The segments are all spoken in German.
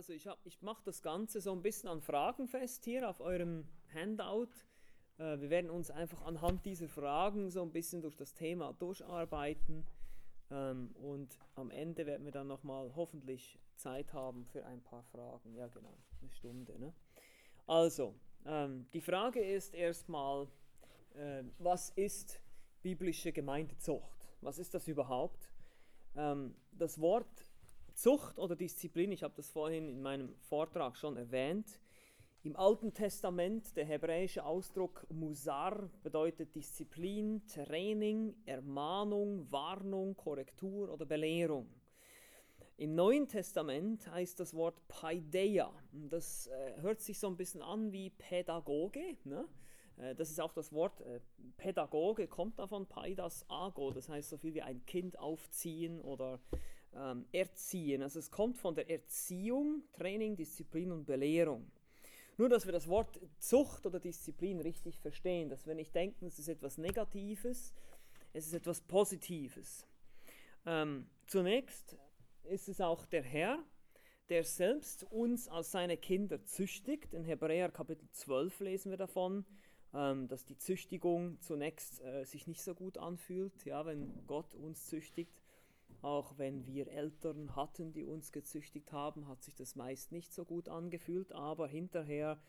Also ich, ich mache das Ganze so ein bisschen an Fragen fest hier auf eurem Handout. Äh, wir werden uns einfach anhand dieser Fragen so ein bisschen durch das Thema durcharbeiten. Ähm, und am Ende werden wir dann nochmal hoffentlich Zeit haben für ein paar Fragen. Ja genau, eine Stunde. Ne? Also, ähm, die Frage ist erstmal, äh, was ist biblische Gemeindezucht? Was ist das überhaupt? Ähm, das Wort Zucht oder Disziplin, ich habe das vorhin in meinem Vortrag schon erwähnt. Im Alten Testament, der hebräische Ausdruck Musar bedeutet Disziplin, Training, Ermahnung, Warnung, Korrektur oder Belehrung. Im Neuen Testament heißt das Wort Paideia. Das äh, hört sich so ein bisschen an wie Pädagoge. Ne? Äh, das ist auch das Wort äh, Pädagoge, kommt davon Paidas Ago. Das heißt so viel wie ein Kind aufziehen oder ähm, erziehen. Also es kommt von der Erziehung, Training, Disziplin und Belehrung. Nur, dass wir das Wort Zucht oder Disziplin richtig verstehen, dass wir nicht denken, es ist etwas Negatives, es ist etwas Positives. Ähm, zunächst ist es auch der Herr, der selbst uns als seine Kinder züchtigt. In Hebräer Kapitel 12 lesen wir davon, ähm, dass die Züchtigung zunächst äh, sich nicht so gut anfühlt, ja, wenn Gott uns züchtigt. Auch wenn wir Eltern hatten, die uns gezüchtigt haben, hat sich das meist nicht so gut angefühlt, aber hinterher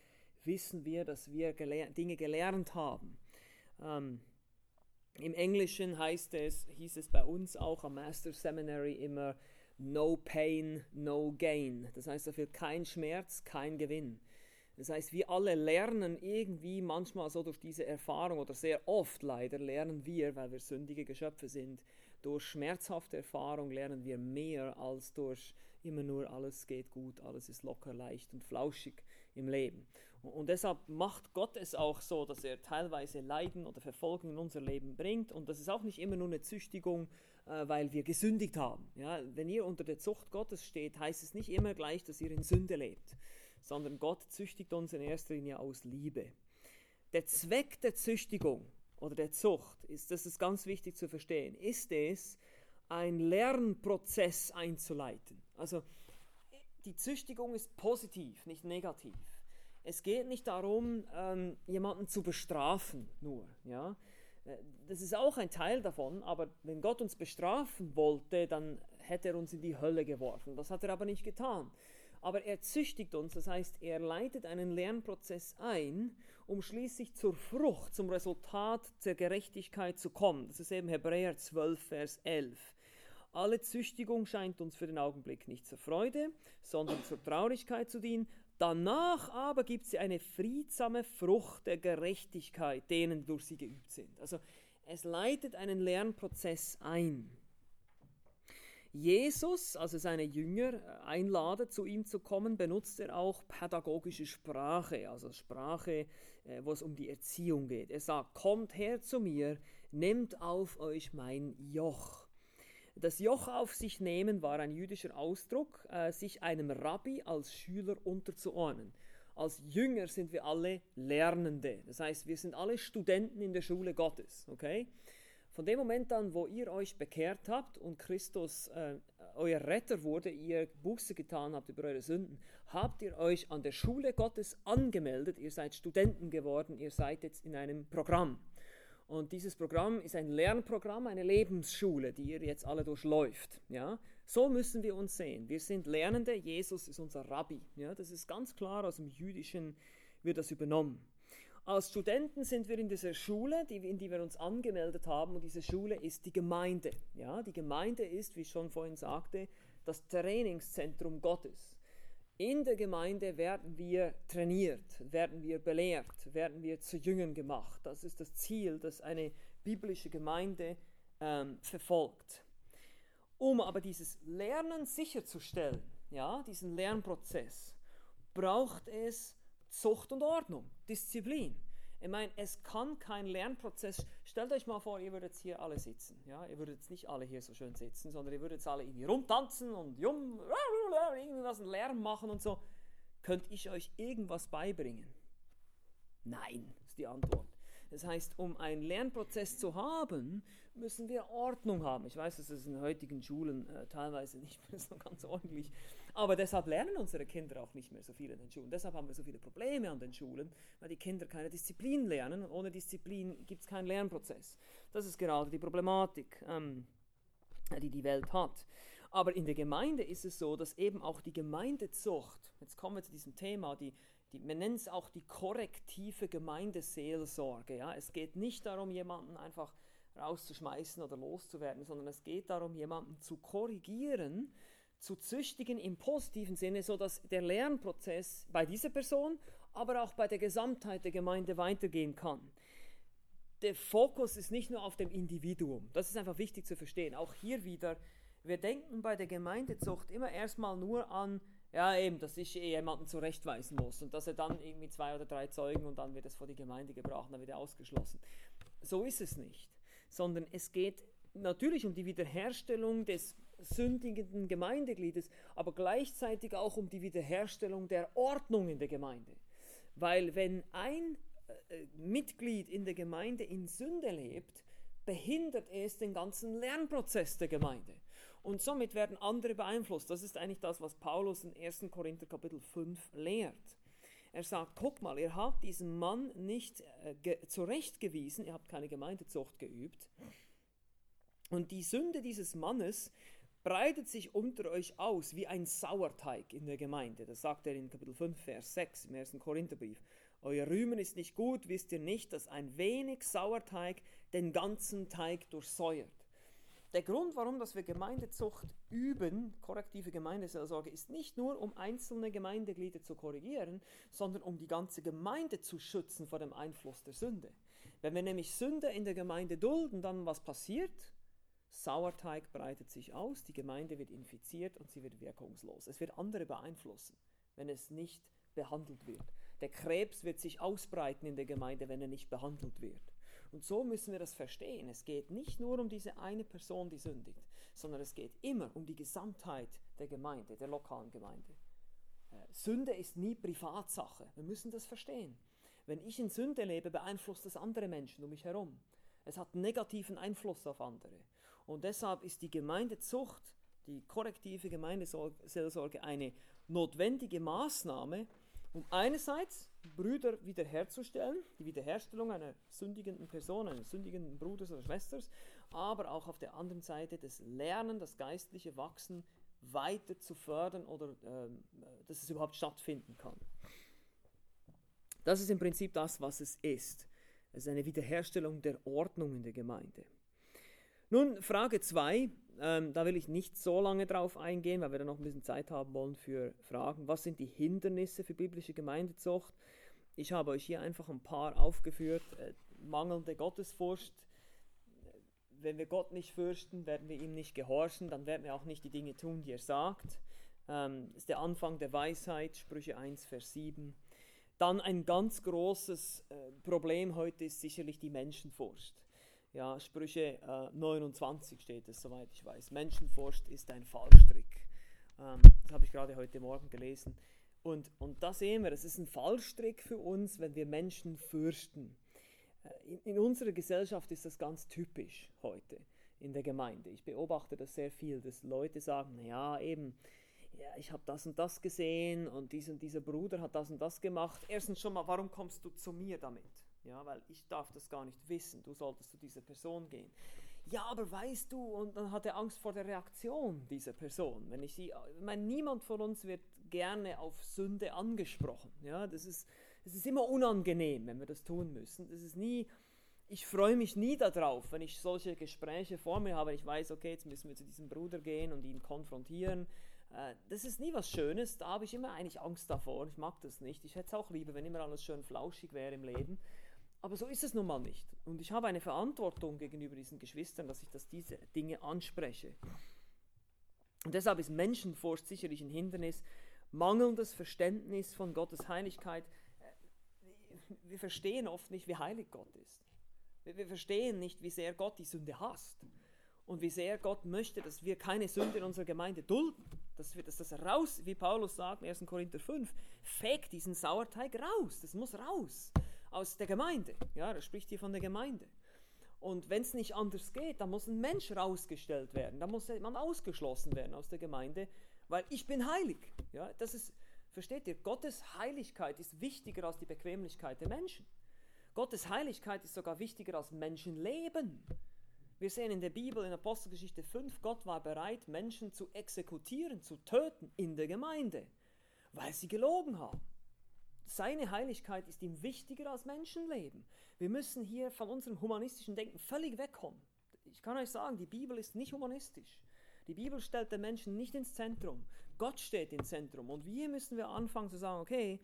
wissen wir, dass wir gelehr Dinge gelernt haben. Ähm, Im Englischen heißt es, hieß es bei uns auch am Master Seminary immer No Pain, No Gain. Das heißt dafür kein Schmerz, kein Gewinn. Das heißt, wir alle lernen irgendwie manchmal so durch diese Erfahrung oder sehr oft leider lernen wir, weil wir sündige Geschöpfe sind, durch schmerzhafte Erfahrung lernen wir mehr als durch immer nur alles geht gut, alles ist locker, leicht und flauschig im Leben. Und deshalb macht Gott es auch so, dass er teilweise Leiden oder Verfolgung in unser Leben bringt. Und das ist auch nicht immer nur eine Züchtigung, äh, weil wir gesündigt haben. Ja, wenn ihr unter der Zucht Gottes steht, heißt es nicht immer gleich, dass ihr in Sünde lebt, sondern Gott züchtigt uns in erster Linie aus Liebe. Der Zweck der Züchtigung oder der Zucht, ist, das ist ganz wichtig zu verstehen, ist es, einen Lernprozess einzuleiten. Also die Züchtigung ist positiv, nicht negativ. Es geht nicht darum, ähm, jemanden zu bestrafen nur. Ja? Äh, das ist auch ein Teil davon, aber wenn Gott uns bestrafen wollte, dann hätte er uns in die Hölle geworfen. Das hat er aber nicht getan aber er züchtigt uns, das heißt, er leitet einen Lernprozess ein, um schließlich zur Frucht, zum Resultat der Gerechtigkeit zu kommen. Das ist eben Hebräer 12, Vers 11. Alle Züchtigung scheint uns für den Augenblick nicht zur Freude, sondern zur Traurigkeit zu dienen. Danach aber gibt sie eine friedsame Frucht der Gerechtigkeit, denen durch sie geübt sind. Also es leitet einen Lernprozess ein. Jesus, also seine Jünger, äh, einladet, zu ihm zu kommen, benutzt er auch pädagogische Sprache, also Sprache, äh, wo es um die Erziehung geht. Er sagt, kommt her zu mir, nehmt auf euch mein Joch. Das Joch auf sich nehmen war ein jüdischer Ausdruck, äh, sich einem Rabbi als Schüler unterzuordnen. Als Jünger sind wir alle Lernende. Das heißt, wir sind alle Studenten in der Schule Gottes. Okay? Von dem Moment an, wo ihr euch bekehrt habt und Christus äh, euer Retter wurde, ihr Buße getan habt über eure Sünden, habt ihr euch an der Schule Gottes angemeldet, ihr seid Studenten geworden, ihr seid jetzt in einem Programm. Und dieses Programm ist ein Lernprogramm, eine Lebensschule, die ihr jetzt alle durchläuft. Ja? So müssen wir uns sehen. Wir sind Lernende, Jesus ist unser Rabbi. Ja? Das ist ganz klar, aus dem Jüdischen wird das übernommen. Als Studenten sind wir in dieser Schule, die, in die wir uns angemeldet haben, und diese Schule ist die Gemeinde. Ja, die Gemeinde ist, wie ich schon vorhin sagte, das Trainingszentrum Gottes. In der Gemeinde werden wir trainiert, werden wir belehrt, werden wir zu Jüngern gemacht. Das ist das Ziel, das eine biblische Gemeinde ähm, verfolgt. Um aber dieses Lernen sicherzustellen, ja, diesen Lernprozess, braucht es Zucht und Ordnung, Disziplin. Ich meine, es kann kein Lernprozess. Stellt euch mal vor, ihr würdet hier alle sitzen. Ja? Ihr würdet nicht alle hier so schön sitzen, sondern ihr würdet jetzt alle irgendwie rumtanzen und jum, irgendwas Lärm machen und so. Könnt ich euch irgendwas beibringen? Nein, ist die Antwort. Das heißt, um einen Lernprozess zu haben, müssen wir Ordnung haben. Ich weiß, dass es in heutigen Schulen äh, teilweise nicht mehr so ganz ordentlich Aber deshalb lernen unsere Kinder auch nicht mehr so viel in den Schulen. Deshalb haben wir so viele Probleme an den Schulen, weil die Kinder keine Disziplin lernen. Ohne Disziplin gibt es keinen Lernprozess. Das ist gerade die Problematik, ähm, die die Welt hat. Aber in der Gemeinde ist es so, dass eben auch die Gemeindezucht, jetzt kommen wir zu diesem Thema, die, die, man nennt es auch die korrektive Gemeindeseelsorge. Ja? Es geht nicht darum, jemanden einfach rauszuschmeißen oder loszuwerden, sondern es geht darum, jemanden zu korrigieren, zu züchtigen im positiven Sinne, sodass der Lernprozess bei dieser Person, aber auch bei der Gesamtheit der Gemeinde weitergehen kann. Der Fokus ist nicht nur auf dem Individuum, das ist einfach wichtig zu verstehen. Auch hier wieder, wir denken bei der Gemeindezucht immer erstmal nur an, ja eben, dass ich jemanden zurechtweisen muss und dass er dann irgendwie zwei oder drei Zeugen und dann wird es vor die Gemeinde gebracht und dann wird er ausgeschlossen. So ist es nicht, sondern es geht natürlich um die Wiederherstellung des sündigenden Gemeindegliedes, aber gleichzeitig auch um die Wiederherstellung der Ordnung in der Gemeinde. Weil wenn ein äh, Mitglied in der Gemeinde in Sünde lebt, behindert es den ganzen Lernprozess der Gemeinde. Und somit werden andere beeinflusst. Das ist eigentlich das, was Paulus in 1. Korinther Kapitel 5 lehrt. Er sagt, guck mal, ihr habt diesen Mann nicht äh, zurechtgewiesen, ihr habt keine Gemeindezucht geübt. Und die Sünde dieses Mannes breitet sich unter euch aus wie ein Sauerteig in der Gemeinde. Das sagt er in Kapitel 5, Vers 6 im 1. Korintherbrief. Euer Rühmen ist nicht gut, wisst ihr nicht, dass ein wenig Sauerteig den ganzen Teig durchsäuert. Der Grund, warum dass wir Gemeindezucht üben, korrektive Gemeindeseelsorge, ist nicht nur, um einzelne Gemeindeglieder zu korrigieren, sondern um die ganze Gemeinde zu schützen vor dem Einfluss der Sünde. Wenn wir nämlich Sünde in der Gemeinde dulden, dann was passiert? Sauerteig breitet sich aus, die Gemeinde wird infiziert und sie wird wirkungslos. Es wird andere beeinflussen, wenn es nicht behandelt wird. Der Krebs wird sich ausbreiten in der Gemeinde, wenn er nicht behandelt wird. Und so müssen wir das verstehen. Es geht nicht nur um diese eine Person, die sündigt, sondern es geht immer um die Gesamtheit der Gemeinde, der lokalen Gemeinde. Äh, Sünde ist nie Privatsache. Wir müssen das verstehen. Wenn ich in Sünde lebe, beeinflusst das andere Menschen um mich herum. Es hat negativen Einfluss auf andere. Und deshalb ist die Gemeindezucht, die korrektive Gemeindeseelsorge eine notwendige Maßnahme, um einerseits Brüder wiederherzustellen, die Wiederherstellung einer sündigenden Person, eines sündigenden Bruders oder Schwesters, aber auch auf der anderen Seite das Lernen, das geistliche Wachsen weiter zu fördern oder äh, dass es überhaupt stattfinden kann. Das ist im Prinzip das, was es ist. Es ist eine Wiederherstellung der Ordnung in der Gemeinde. Nun, Frage 2, ähm, da will ich nicht so lange drauf eingehen, weil wir dann noch ein bisschen Zeit haben wollen für Fragen. Was sind die Hindernisse für biblische Gemeindezucht? Ich habe euch hier einfach ein paar aufgeführt. Äh, mangelnde Gottesfurcht. Wenn wir Gott nicht fürchten, werden wir ihm nicht gehorchen, dann werden wir auch nicht die Dinge tun, die er sagt. Ähm, das ist der Anfang der Weisheit, Sprüche 1, Vers 7. Dann ein ganz großes äh, Problem heute ist sicherlich die Menschenfurcht. Ja, Sprüche äh, 29 steht es, soweit ich weiß. Menschenfurcht ist ein Fallstrick. Ähm, das habe ich gerade heute Morgen gelesen. Und, und da sehen wir, es ist ein Fallstrick für uns, wenn wir Menschen fürchten. Äh, in, in unserer Gesellschaft ist das ganz typisch heute in der Gemeinde. Ich beobachte das sehr viel, dass Leute sagen, ja eben, ja, ich habe das und das gesehen und dies und dieser Bruder hat das und das gemacht. Erstens schon mal, warum kommst du zu mir damit? Ja, weil ich darf das gar nicht wissen. Du solltest zu dieser Person gehen. Ja, aber weißt du, und dann hat er Angst vor der Reaktion dieser Person. Wenn ich sie, ich meine, niemand von uns wird gerne auf Sünde angesprochen. Ja, das ist, es ist immer unangenehm, wenn wir das tun müssen. Das ist nie, ich freue mich nie darauf, wenn ich solche Gespräche vor mir habe. Ich weiß, okay, jetzt müssen wir zu diesem Bruder gehen und ihn konfrontieren. Äh, das ist nie was Schönes. Da habe ich immer eigentlich Angst davor. Ich mag das nicht. Ich hätte es auch lieber, wenn immer alles schön flauschig wäre im Leben. Aber so ist es nun mal nicht. Und ich habe eine Verantwortung gegenüber diesen Geschwistern, dass ich das, diese Dinge anspreche. Und deshalb ist Menschenfurcht sicherlich ein Hindernis. Mangelndes Verständnis von Gottes Heiligkeit. Wir verstehen oft nicht, wie heilig Gott ist. Wir verstehen nicht, wie sehr Gott die Sünde hasst. Und wie sehr Gott möchte, dass wir keine Sünde in unserer Gemeinde dulden. Dass, wir, dass das raus, wie Paulus sagt in 1. Korinther 5, fegt diesen Sauerteig raus. Das muss raus aus der Gemeinde. Ja, er spricht hier von der Gemeinde. Und wenn es nicht anders geht, dann muss ein Mensch rausgestellt werden, dann muss man ausgeschlossen werden aus der Gemeinde, weil ich bin heilig. Ja, das ist, versteht ihr, Gottes Heiligkeit ist wichtiger als die Bequemlichkeit der Menschen. Gottes Heiligkeit ist sogar wichtiger als Menschenleben. Wir sehen in der Bibel in Apostelgeschichte 5, Gott war bereit, Menschen zu exekutieren, zu töten in der Gemeinde, weil sie gelogen haben. Seine Heiligkeit ist ihm wichtiger als Menschenleben. Wir müssen hier von unserem humanistischen Denken völlig wegkommen. Ich kann euch sagen, die Bibel ist nicht humanistisch. Die Bibel stellt den Menschen nicht ins Zentrum. Gott steht im Zentrum. Und hier müssen wir anfangen zu sagen, okay,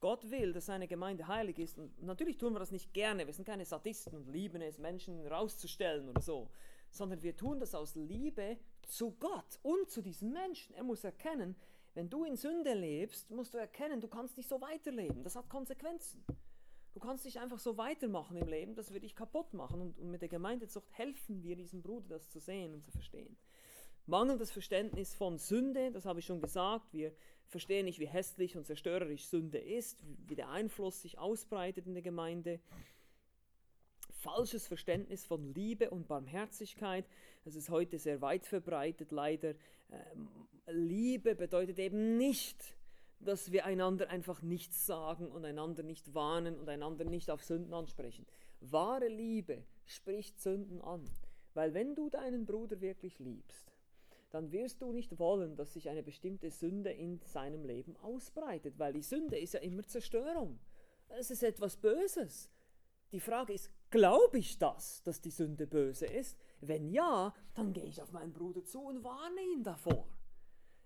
Gott will, dass seine Gemeinde heilig ist. Und natürlich tun wir das nicht gerne. Wir sind keine Sadisten und lieben es, Menschen rauszustellen oder so. Sondern wir tun das aus Liebe zu Gott und zu diesem Menschen. Er muss erkennen, wenn du in Sünde lebst, musst du erkennen, du kannst nicht so weiterleben. Das hat Konsequenzen. Du kannst nicht einfach so weitermachen im Leben, das würde dich kaputt machen. Und, und mit der Gemeindezucht helfen wir diesem Bruder, das zu sehen und zu verstehen. Mangelndes Verständnis von Sünde, das habe ich schon gesagt. Wir verstehen nicht, wie hässlich und zerstörerisch Sünde ist, wie der Einfluss sich ausbreitet in der Gemeinde. Falsches Verständnis von Liebe und Barmherzigkeit, das ist heute sehr weit verbreitet, leider. Ähm, Liebe bedeutet eben nicht, dass wir einander einfach nichts sagen und einander nicht warnen und einander nicht auf Sünden ansprechen. Wahre Liebe spricht Sünden an, weil wenn du deinen Bruder wirklich liebst, dann wirst du nicht wollen, dass sich eine bestimmte Sünde in seinem Leben ausbreitet, weil die Sünde ist ja immer Zerstörung. Es ist etwas Böses. Die Frage ist, glaube ich das, dass die Sünde böse ist? Wenn ja, dann gehe ich auf meinen Bruder zu und warne ihn davor.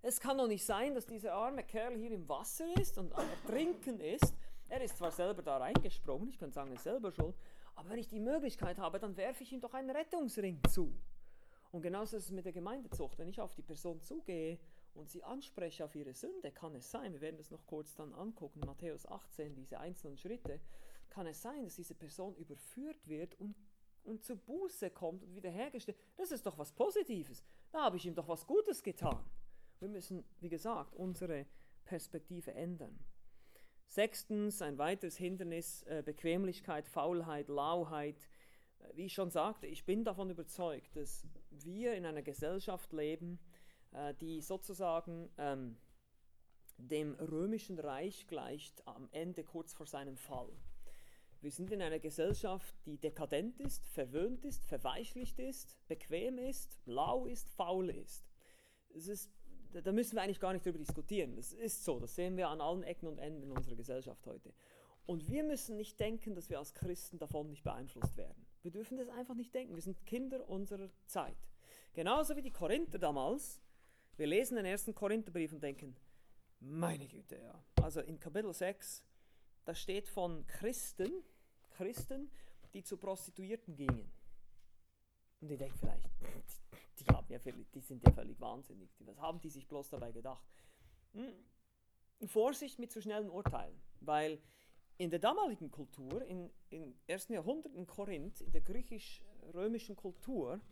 Es kann doch nicht sein, dass dieser arme Kerl hier im Wasser ist und am Trinken ist. Er ist zwar selber da reingesprungen, ich kann sagen, er ist selber schuld, aber wenn ich die Möglichkeit habe, dann werfe ich ihm doch einen Rettungsring zu. Und genauso ist es mit der Gemeindezucht. Wenn ich auf die Person zugehe und sie anspreche auf ihre Sünde, kann es sein, wir werden das noch kurz dann angucken, Matthäus 18, diese einzelnen Schritte, kann es sein, dass diese Person überführt wird und, und zur Buße kommt und wiederhergestellt. Das ist doch was Positives. Da habe ich ihm doch was Gutes getan. Wir müssen, wie gesagt, unsere Perspektive ändern. Sechstens, ein weiteres Hindernis, äh, Bequemlichkeit, Faulheit, Lauheit. Äh, wie ich schon sagte, ich bin davon überzeugt, dass wir in einer Gesellschaft leben, äh, die sozusagen ähm, dem römischen Reich gleicht am Ende kurz vor seinem Fall. Wir sind in einer Gesellschaft, die dekadent ist, verwöhnt ist, verweichlicht ist, bequem ist, lau ist, faul ist. Ist da müssen wir eigentlich gar nicht darüber diskutieren. Das ist so, das sehen wir an allen Ecken und Enden in unserer Gesellschaft heute. Und wir müssen nicht denken, dass wir als Christen davon nicht beeinflusst werden. Wir dürfen das einfach nicht denken. Wir sind Kinder unserer Zeit. Genauso wie die Korinther damals. Wir lesen den ersten Korintherbrief und denken, meine Güte, ja. Also in Kapitel 6, da steht von Christen, Christen, die zu Prostituierten gingen. Und ich denke vielleicht, die, haben ja die sind ja völlig wahnsinnig. Was haben die sich bloß dabei gedacht? Hm. Vorsicht mit zu schnellen Urteilen, weil in der damaligen Kultur, im in, in 1. Jahrhundert in Korinth, in der griechisch-römischen Kultur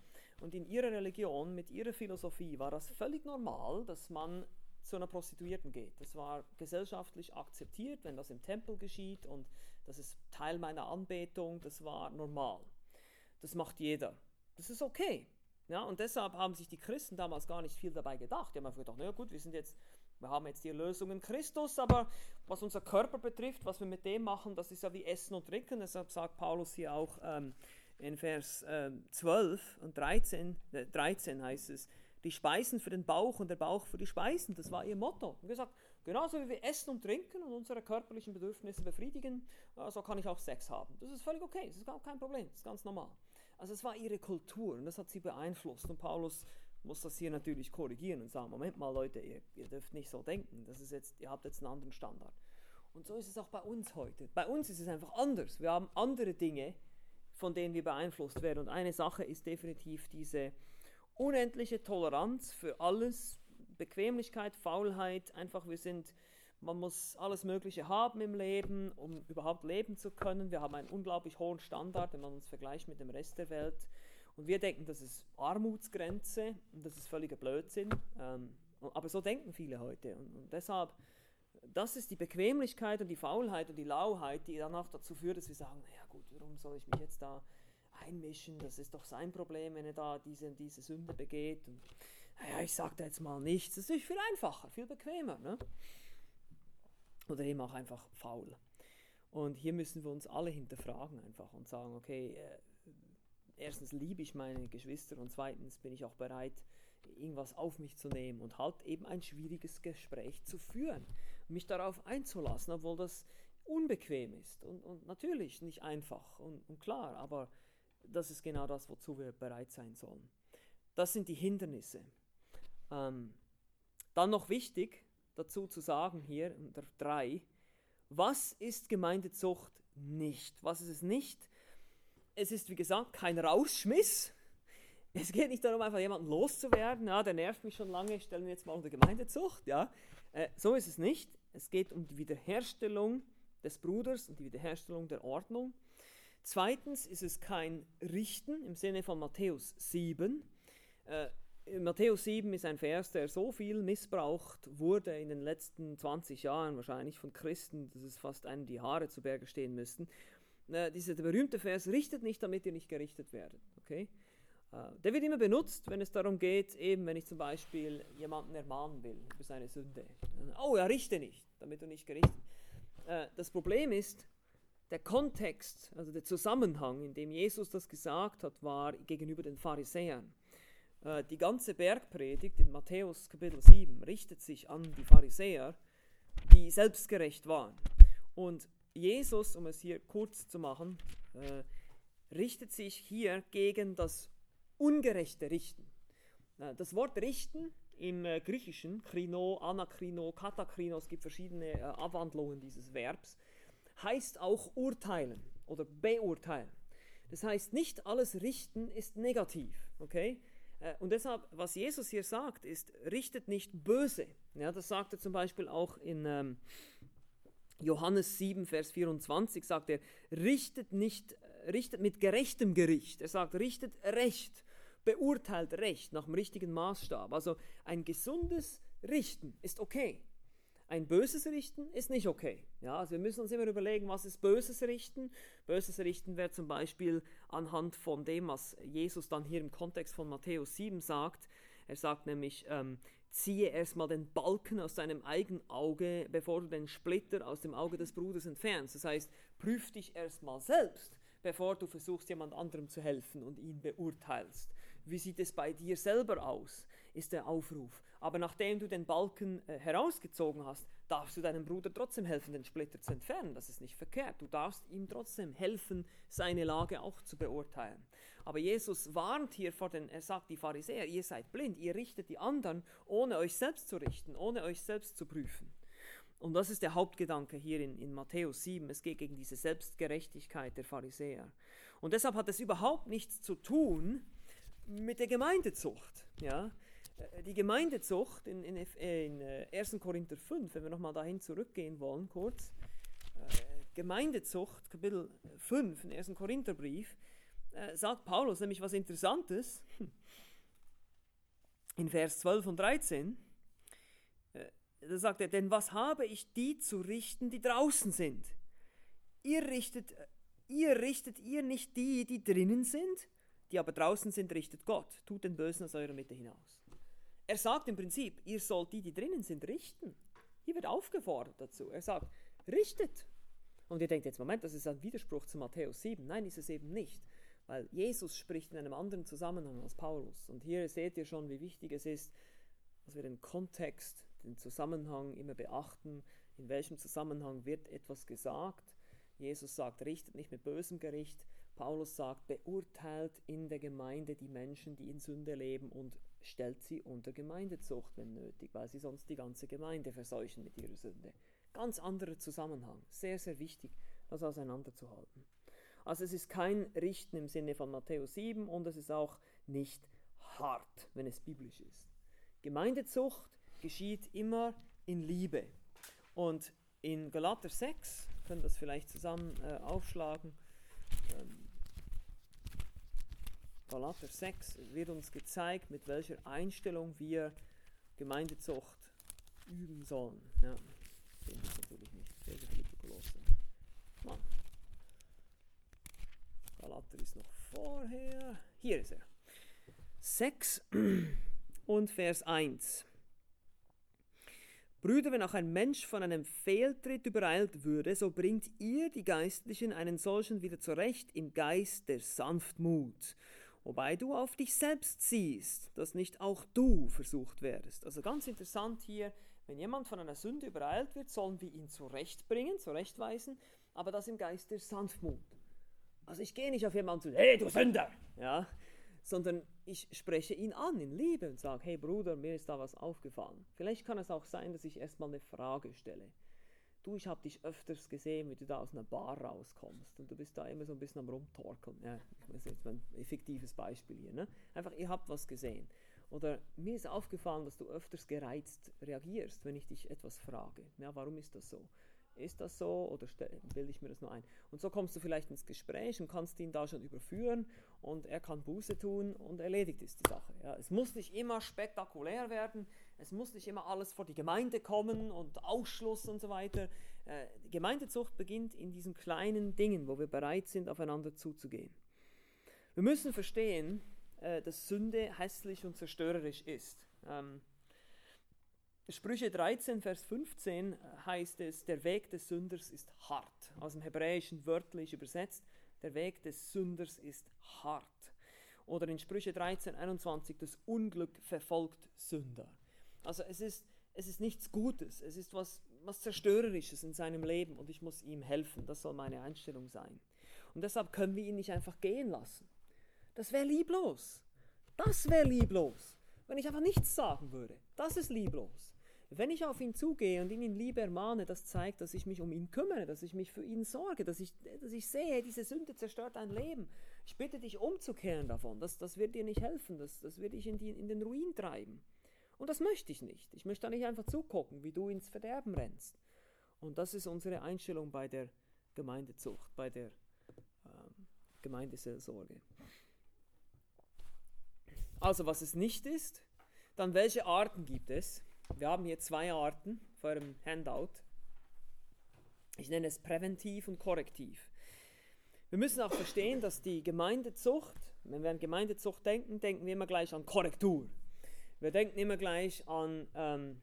und in ihrer Religion, mit ihrer Philosophie, war das völlig normal, dass man zu einer Prostituierten geht. Das war gesellschaftlich akzeptiert, wenn das im Tempel geschieht und das ist Teil meiner Anbetung, das war normal. Das macht jeder. Das ist okay. Ja, und deshalb haben sich die Christen damals gar nicht viel dabei gedacht. Die haben einfach gedacht, na gut, wir sind jetzt, wir haben jetzt die Erlösung in Christus, aber was unser Körper betrifft, was wir mit dem machen, das ist ja wie Essen und Trinken. Deshalb sagt Paulus hier auch ähm, in Vers ähm, 12 und 13, äh, 13 heißt es, die Speisen für den Bauch und der Bauch für die Speisen. Das war ihr Motto. Und gesagt, genauso wie wir essen und trinken und unsere körperlichen Bedürfnisse befriedigen, äh, so kann ich auch Sex haben. Das ist völlig okay, das ist gar kein Problem, das ist ganz normal. Also es war ihre Kultur und das hat sie beeinflusst. Und Paulus muss das hier natürlich korrigieren und sagen, Moment mal Leute, ihr, ihr dürft nicht so denken. Das ist jetzt, ihr habt jetzt einen anderen Standard. Und so ist es auch bei uns heute. Bei uns ist es einfach anders. Wir haben andere Dinge, von denen wir beeinflusst werden. Und eine Sache ist definitiv diese unendliche Toleranz für alles, Bequemlichkeit, Faulheit, einfach wir sind man muss alles Mögliche haben im Leben, um überhaupt leben zu können. Wir haben einen unglaublich hohen Standard, wenn man uns vergleicht mit dem Rest der Welt. Und wir denken, das ist Armutsgrenze und das ist völliger Blödsinn. Ähm, aber so denken viele heute. Und, und, deshalb, das ist die Bequemlichkeit und die Faulheit und die Lauheit, die danach dazu führt, dass wir sagen, naja gut, warum soll ich mich jetzt da einmischen? Das ist doch sein Problem, wenn er da diese diese Sünde begeht. Und naja, ich sage da jetzt mal nichts. Das ist viel einfacher, viel bequemer. Ne? Oder eben auch einfach faul. Und hier müssen wir uns alle hinterfragen einfach und sagen, okay, äh, erstens liebe ich meine Geschwister und zweitens bin ich auch bereit, irgendwas auf mich zu nehmen und halt eben ein schwieriges Gespräch zu führen, mich darauf einzulassen, obwohl das unbequem ist und, und natürlich nicht einfach und, und klar, aber das ist genau das, wozu wir bereit sein sollen. Das sind die Hindernisse. Ähm, dann noch wichtig dazu zu sagen hier unter drei, was ist Gemeindezucht nicht? Was ist es nicht? Es ist, wie gesagt, kein Rausschmiss. Es geht nicht darum, einfach jemanden loszuwerden. Ja, der nervt mich schon lange, stellen wir jetzt mal unter Gemeindezucht. Ja, äh, so ist es nicht. Es geht um die Wiederherstellung des Bruders und die Wiederherstellung der Ordnung. Zweitens ist es kein Richten im Sinne von Matthäus 7. Äh, Matthäus 7 ist ein Vers, der so viel missbraucht wurde in den letzten 20 Jahren wahrscheinlich von Christen, dass es fast einem die Haare zu Berge stehen müssten. Äh, dieser berühmte Vers, richtet nicht, damit ihr nicht gerichtet werdet. Okay? Äh, der wird immer benutzt, wenn es darum geht, eben wenn ich zum Beispiel jemanden ermahnen will über seine Sünde. Oh, ja, richte nicht, damit du nicht gerichtet äh, Das Problem ist, der Kontext, also der Zusammenhang, in dem Jesus das gesagt hat, war gegenüber den Pharisäern. Äh, die ganze Bergpredigt in Matthäus Kapitel 7 richtet sich an die Pharisäer, die selbstgerecht waren. Und Jesus, um es hier kurz zu machen, äh, richtet sich hier gegen das ungerechte Richten. Äh, das Wort richten im Griechischen, krino, anakrino, katakrino, es gibt verschiedene Abwandlungen dieses Verbs, heißt auch urteilen oder beurteilen. Das heißt, nicht alles Richten ist negativ, okay? Äh, und deshalb, was Jesus hier sagt, ist, richtet nicht böse. Ja, das sagt er zum Beispiel auch in ähm, Johannes 7, Vers 24, sagt er, richtet nicht, äh, richtet mit gerechtem Gericht. Er sagt, richtet recht, beurteilt recht nach dem richtigen Maßstab. Also ein gesundes Richten ist okay. Ein böses Richten ist nicht okay. Ja, also wir müssen uns immer überlegen, was ist böses Richten. Böses Richten wäre zum Beispiel anhand von dem, was Jesus dann hier im Kontext von Matthäus 7 sagt. Er sagt nämlich, ähm, ziehe erstmal den Balken aus deinem eigenen Auge, bevor du den Splitter aus dem Auge des Bruders entfernst. Das heißt, prüf dich erstmal selbst, bevor du versuchst, jemand anderem zu helfen und ihn beurteilst. Wie sieht es bei dir selber aus? Ist der Aufruf. Aber nachdem du den Balken äh, herausgezogen hast, darfst du deinem Bruder trotzdem helfen, den Splitter zu entfernen. Das ist nicht verkehrt. Du darfst ihm trotzdem helfen, seine Lage auch zu beurteilen. Aber Jesus warnt hier vor den, er sagt die Pharisäer, ihr seid blind, ihr richtet die anderen, ohne euch selbst zu richten, ohne euch selbst zu prüfen. Und das ist der Hauptgedanke hier in, in Matthäus 7. Es geht gegen diese Selbstgerechtigkeit der Pharisäer. Und deshalb hat es überhaupt nichts zu tun mit der Gemeindezucht. Ja? Äh, die Gemeindezucht in, in, in 1. Äh, Korinther 5, wenn wir nochmal dahin zurückgehen wollen, kurz. Äh, Gemeindezucht, Kapitel 5, im 1. Korintherbrief, sagt Paulus nämlich was Interessantes. In Vers 12 und 13, da sagt er, denn was habe ich die zu richten, die draußen sind? Ihr richtet, ihr richtet ihr nicht die, die drinnen sind? Die aber draußen sind, richtet Gott. Tut den Bösen aus eurer Mitte hinaus. Er sagt im Prinzip, ihr sollt die, die drinnen sind, richten. Hier wird aufgefordert dazu. Er sagt, richtet. Und ihr denkt jetzt, Moment, das ist ein Widerspruch zu Matthäus 7. Nein, ist es eben nicht. Weil Jesus spricht in einem anderen Zusammenhang als Paulus. Und hier seht ihr schon, wie wichtig es ist, dass wir den Kontext, den Zusammenhang immer beachten. In welchem Zusammenhang wird etwas gesagt? Jesus sagt, richtet nicht mit bösem Gericht. Paulus sagt, beurteilt in der Gemeinde die Menschen, die in Sünde leben und stellt sie unter Gemeindezucht, wenn nötig, weil sie sonst die ganze Gemeinde verseuchen mit ihrer Sünde. Ganz anderer Zusammenhang. Sehr, sehr wichtig, das auseinanderzuhalten. Also es ist kein Richten im Sinne von Matthäus 7 und es ist auch nicht hart, wenn es biblisch ist. Gemeindezucht geschieht immer in Liebe. Und in Galater 6, können das vielleicht zusammen äh, aufschlagen, ähm, Galater 6 wird uns gezeigt, mit welcher Einstellung wir Gemeindezucht üben sollen. Ja, sehen wir natürlich nicht. Epheser, Philippe, Kolosse. Mann. Galater ist noch vorher. Hier ist er. 6, und Vers 1. Brüder, wenn auch ein Mensch von einem Fehltritt übereilt würde, so bringt ihr, die Geistlichen, einen solchen wieder zurecht im Geist der Sanftmut, wobei du auf dich selbst siehst, dass nicht auch du versucht werdest. Also ganz interessant hier, wenn jemand von einer Sünde übereilt wird, sollen wir ihn zurechtbringen, zurechtweisen, aber das im Geist der Sanftmut. Also ich gehe nicht auf jemanden zu, hey du Sünder, ja, sondern ich spreche ihn an in Liebe und sage, hey Bruder, mir ist da was aufgefallen. Vielleicht kann es auch sein, dass ich erstmal eine Frage stelle. Du, ich habe dich öfters gesehen, wie du da aus einer Bar rauskommst und du bist da immer so ein bisschen am Rumtorkeln. Ja, das ist jetzt ein effektives Beispiel hier. Ne? Einfach, ihr habt was gesehen. Oder mir ist aufgefallen, dass du öfters gereizt reagierst, wenn ich dich etwas frage. Ja, warum ist das so? Ist das so oder bilde ich mir das nur ein? Und so kommst du vielleicht ins Gespräch und kannst ihn da schon überführen und er kann Buße tun und erledigt ist die Sache. Ja, es muss nicht immer spektakulär werden, es muss nicht immer alles vor die Gemeinde kommen und Ausschluss und so weiter. Äh, Gemeindezucht beginnt in diesen kleinen Dingen, wo wir bereit sind, aufeinander zuzugehen. Wir müssen verstehen, äh, dass Sünde hässlich und zerstörerisch ist. Ähm, Sprüche 13, Vers 15 äh, heißt es, der Weg des Sünders ist hart. Aus dem Hebräischen wörtlich übersetzt, der Weg des Sünders ist hart. Oder in Sprüche 13, 21, das Unglück verfolgt Sünder. Also es ist, es ist nichts Gutes, es ist was, was Zerstörerisches in seinem Leben und ich muss ihm helfen. Das soll meine Einstellung sein. Und deshalb können wir ihn nicht einfach gehen lassen. Das wäre lieblos. Das wäre lieblos. Wenn ich einfach nichts sagen würde. Das ist lieblos. Wenn ich auf ihn zugehe und ihn in Liebe ermahne, das zeigt, dass ich mich um ihn kümmere, dass ich mich für ihn sorge, dass ich, dass ich sehe, diese Sünde zerstört dein Leben. Ich bitte dich umzukehren davon. Das, das wird dir nicht helfen. Das, das wird dich in, die, in den Ruin treiben. Und das möchte ich nicht. Ich möchte da nicht einfach zugucken, wie du ins Verderben rennst. Und das ist unsere Einstellung bei der Gemeindezucht, bei der ähm, Gemeindeseelsorge. Also was es nicht ist, dann welche Arten gibt es? Wir haben hier zwei Arten vor eurem Handout. Ich nenne es präventiv und korrektiv. Wir müssen auch verstehen, dass die Gemeindezucht, wenn wir an Gemeindezucht denken, denken wir immer gleich an Korrektur. Wir denken immer gleich an ähm,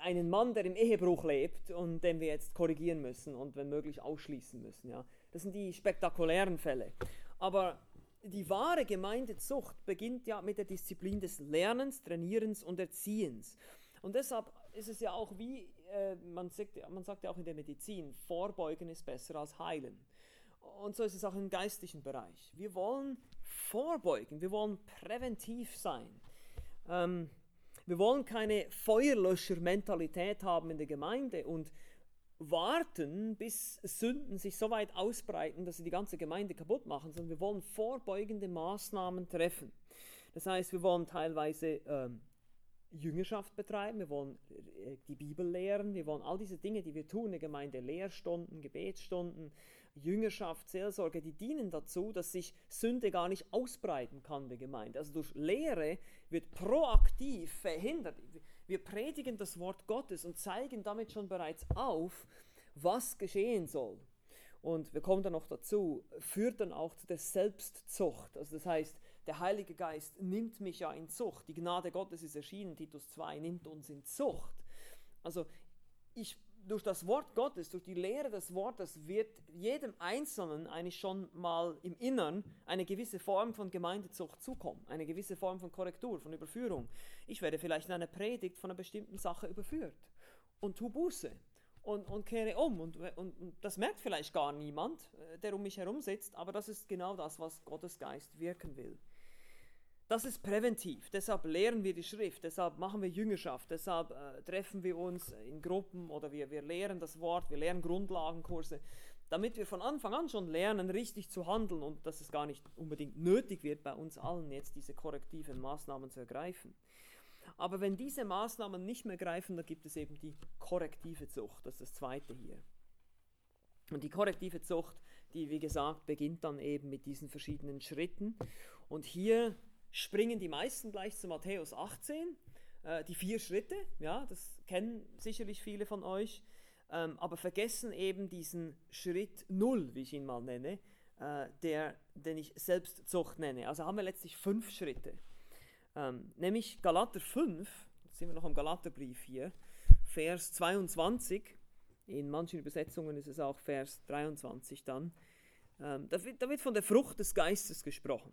einen Mann, der im Ehebruch lebt und den wir jetzt korrigieren müssen und wenn möglich ausschließen müssen. Ja. Das sind die spektakulären Fälle. Aber die wahre Gemeindezucht beginnt ja mit der Disziplin des Lernens, Trainierens und Erziehens. Und deshalb ist es ja auch wie, äh, man, sagt, man sagt ja auch in der Medizin, vorbeugen ist besser als heilen. Und so ist es auch im geistlichen Bereich. Wir wollen vorbeugen, wir wollen präventiv sein. Ähm, wir wollen keine Feuerlöscher-Mentalität haben in der Gemeinde und warten, bis Sünden sich so weit ausbreiten, dass sie die ganze Gemeinde kaputt machen, sondern wir wollen vorbeugende Maßnahmen treffen. Das heißt, wir wollen teilweise ähm, Jüngerschaft betreiben, wir wollen äh, die Bibel lehren, wir wollen all diese Dinge, die wir tun in der Gemeinde, Lehrstunden, Gebetsstunden, Jüngerschaft, Seelsorge, die dienen dazu, dass sich Sünde gar nicht ausbreiten kann in der Gemeinde. Also durch Lehre wird proaktiv verhindert. Wir predigen das Wort Gottes und zeigen damit schon bereits auf, was geschehen soll. Und wir kommen dann noch dazu, führt dann auch zu der Selbstzucht. Also das heißt, der Heilige Geist nimmt mich ja in Zucht. Die Gnade Gottes ist erschienen, Titus 2 nimmt uns in Zucht. Also ich, durch das Wort Gottes, durch die Lehre des Wortes wird jedem Einzelnen eigentlich schon mal im Innern eine gewisse Form von Gemeindezucht zukommen, eine gewisse Form von Korrektur, von Überführung. Ich werde vielleicht in einer Predigt von einer bestimmten Sache überführt und tu Buße und, und kehre um. Und, und, und, das merkt vielleicht gar niemand, äh, der um mich herum sitzt, aber das ist genau das, was Gottes Geist wirken will. Das ist präventiv, deshalb lehren wir die Schrift, deshalb machen wir Jüngerschaft, deshalb äh, treffen wir uns in Gruppen oder wir, wir lehren das Wort, wir lehren Grundlagenkurse, damit wir von Anfang an schon lernen, richtig zu handeln und dass es gar nicht unbedingt nötig wird, bei uns allen jetzt diese korrektiven Maßnahmen zu ergreifen. Aber wenn diese Maßnahmen nicht mehr greifen, dann gibt es eben die korrektive Zucht, das ist das zweite hier. Und die korrektive Zucht, die wie gesagt beginnt dann eben mit diesen verschiedenen Schritten. Und hier springen die meisten gleich zu Matthäus 18, äh, die vier Schritte, ja, das kennen sicherlich viele von euch, ähm, aber vergessen eben diesen Schritt Null, wie ich ihn mal nenne, äh, der, den ich Selbstzucht nenne. Also haben wir letztlich fünf Schritte. Ähm, nämlich Galater 5, jetzt sind wir noch am Galaterbrief hier, Vers 22, in manchen Übersetzungen ist es auch Vers 23 dann. Ähm, da, wird, da, wird, von der Frucht des Geistes gesprochen.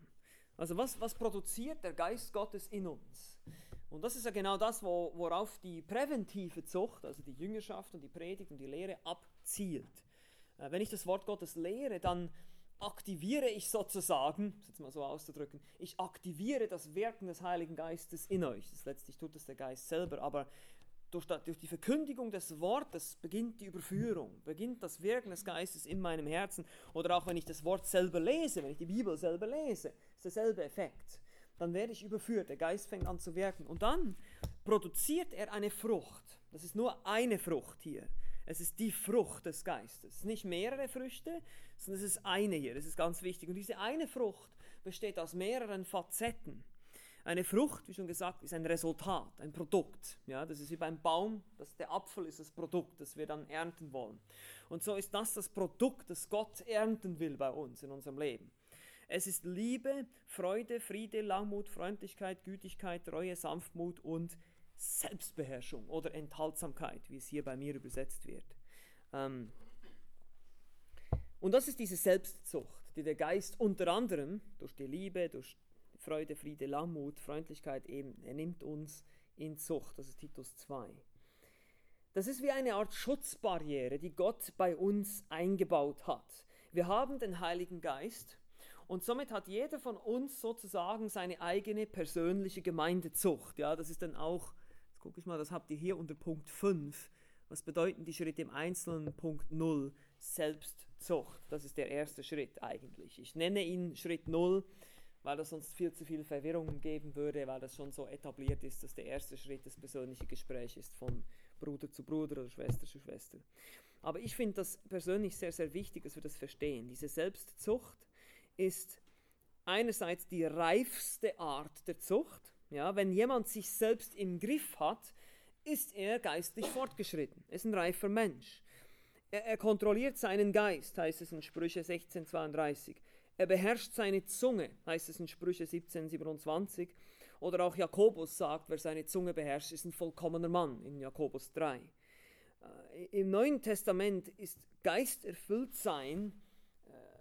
Also was, was produziert der Geist Gottes in uns? Und das ist ja genau das, wo, worauf die präventive Zucht, also die Jüngerschaft und die Predigt und die Lehre abzielt. Äh, wenn ich das Wort Gottes lehre, dann aktiviere ich sozusagen, um es jetzt mal so auszudrücken, ich aktiviere das Wirken des Heiligen Geistes in euch. Das letztlich tut es der Geist selber, aber durch, durch die Verkündigung des Wortes beginnt die Überführung, beginnt das Wirken des Geistes in meinem Herzen. Oder auch wenn ich das Wort selber lese, wenn ich die Bibel selber lese, ist derselbe Effekt. Dann werde ich überführt, der Geist fängt an zu wirken. Und dann produziert er eine Frucht. Das ist nur eine Frucht hier. Es ist die Frucht des Geistes. Nicht mehrere Früchte, sondern es ist eine hier. Das ist ganz wichtig. Und diese eine Frucht besteht aus mehreren Facetten. Eine Frucht, wie schon gesagt, ist ein Resultat, ein Produkt. Ja, das ist wie beim Baum, das, der Apfel ist das Produkt, das wir dann ernten wollen. Und so ist das das Produkt, das Gott ernten will bei uns in unserem Leben. Es ist Liebe, Freude, Friede, Langmut, Freundlichkeit, Gütigkeit, Treue, Sanftmut und Selbstbeherrschung oder Enthaltsamkeit, wie es hier bei mir übersetzt wird. Ähm und das ist diese Selbstzucht, die der Geist unter anderem durch die Liebe, durch Freude, Friede, Langmut, Freundlichkeit eben, er nimmt uns in Zucht. Das ist Titus 2. Das ist wie eine Art Schutzbarriere, die Gott bei uns eingebaut hat. Wir haben den Heiligen Geist und somit hat jeder von uns sozusagen seine eigene persönliche Gemeindezucht. Ja, das ist dann auch, jetzt gucke ich mal, das habt ihr hier unter Punkt 5. Was bedeuten die Schritte im Einzelnen? Punkt 0, Selbstzucht. Das ist der erste Schritt eigentlich. Ich nenne ihn Schritt 0, weil das sonst viel zu viel Verwirrung geben würde, weil das schon so etabliert ist, dass der erste Schritt das persönliche Gespräch ist von Bruder zu Bruder oder Schwester zu Schwester. Aber ich finde das persönlich sehr, sehr wichtig, dass wir das verstehen. Diese Selbstzucht ist einerseits die reifste Art der Zucht. Ja, wenn jemand sich selbst im Griff hat, ist er geistlich fortgeschritten, Er ist ein reifer Mensch. Er, er kontrolliert seinen Geist, heißt es in Sprüche 1632. Er beherrscht seine Zunge, heißt es in Sprüche 17, 27. Oder auch Jakobus sagt, wer seine Zunge beherrscht, ist ein vollkommener Mann in Jakobus 3. Äh, Im Neuen Testament ist geisterfüllt sein,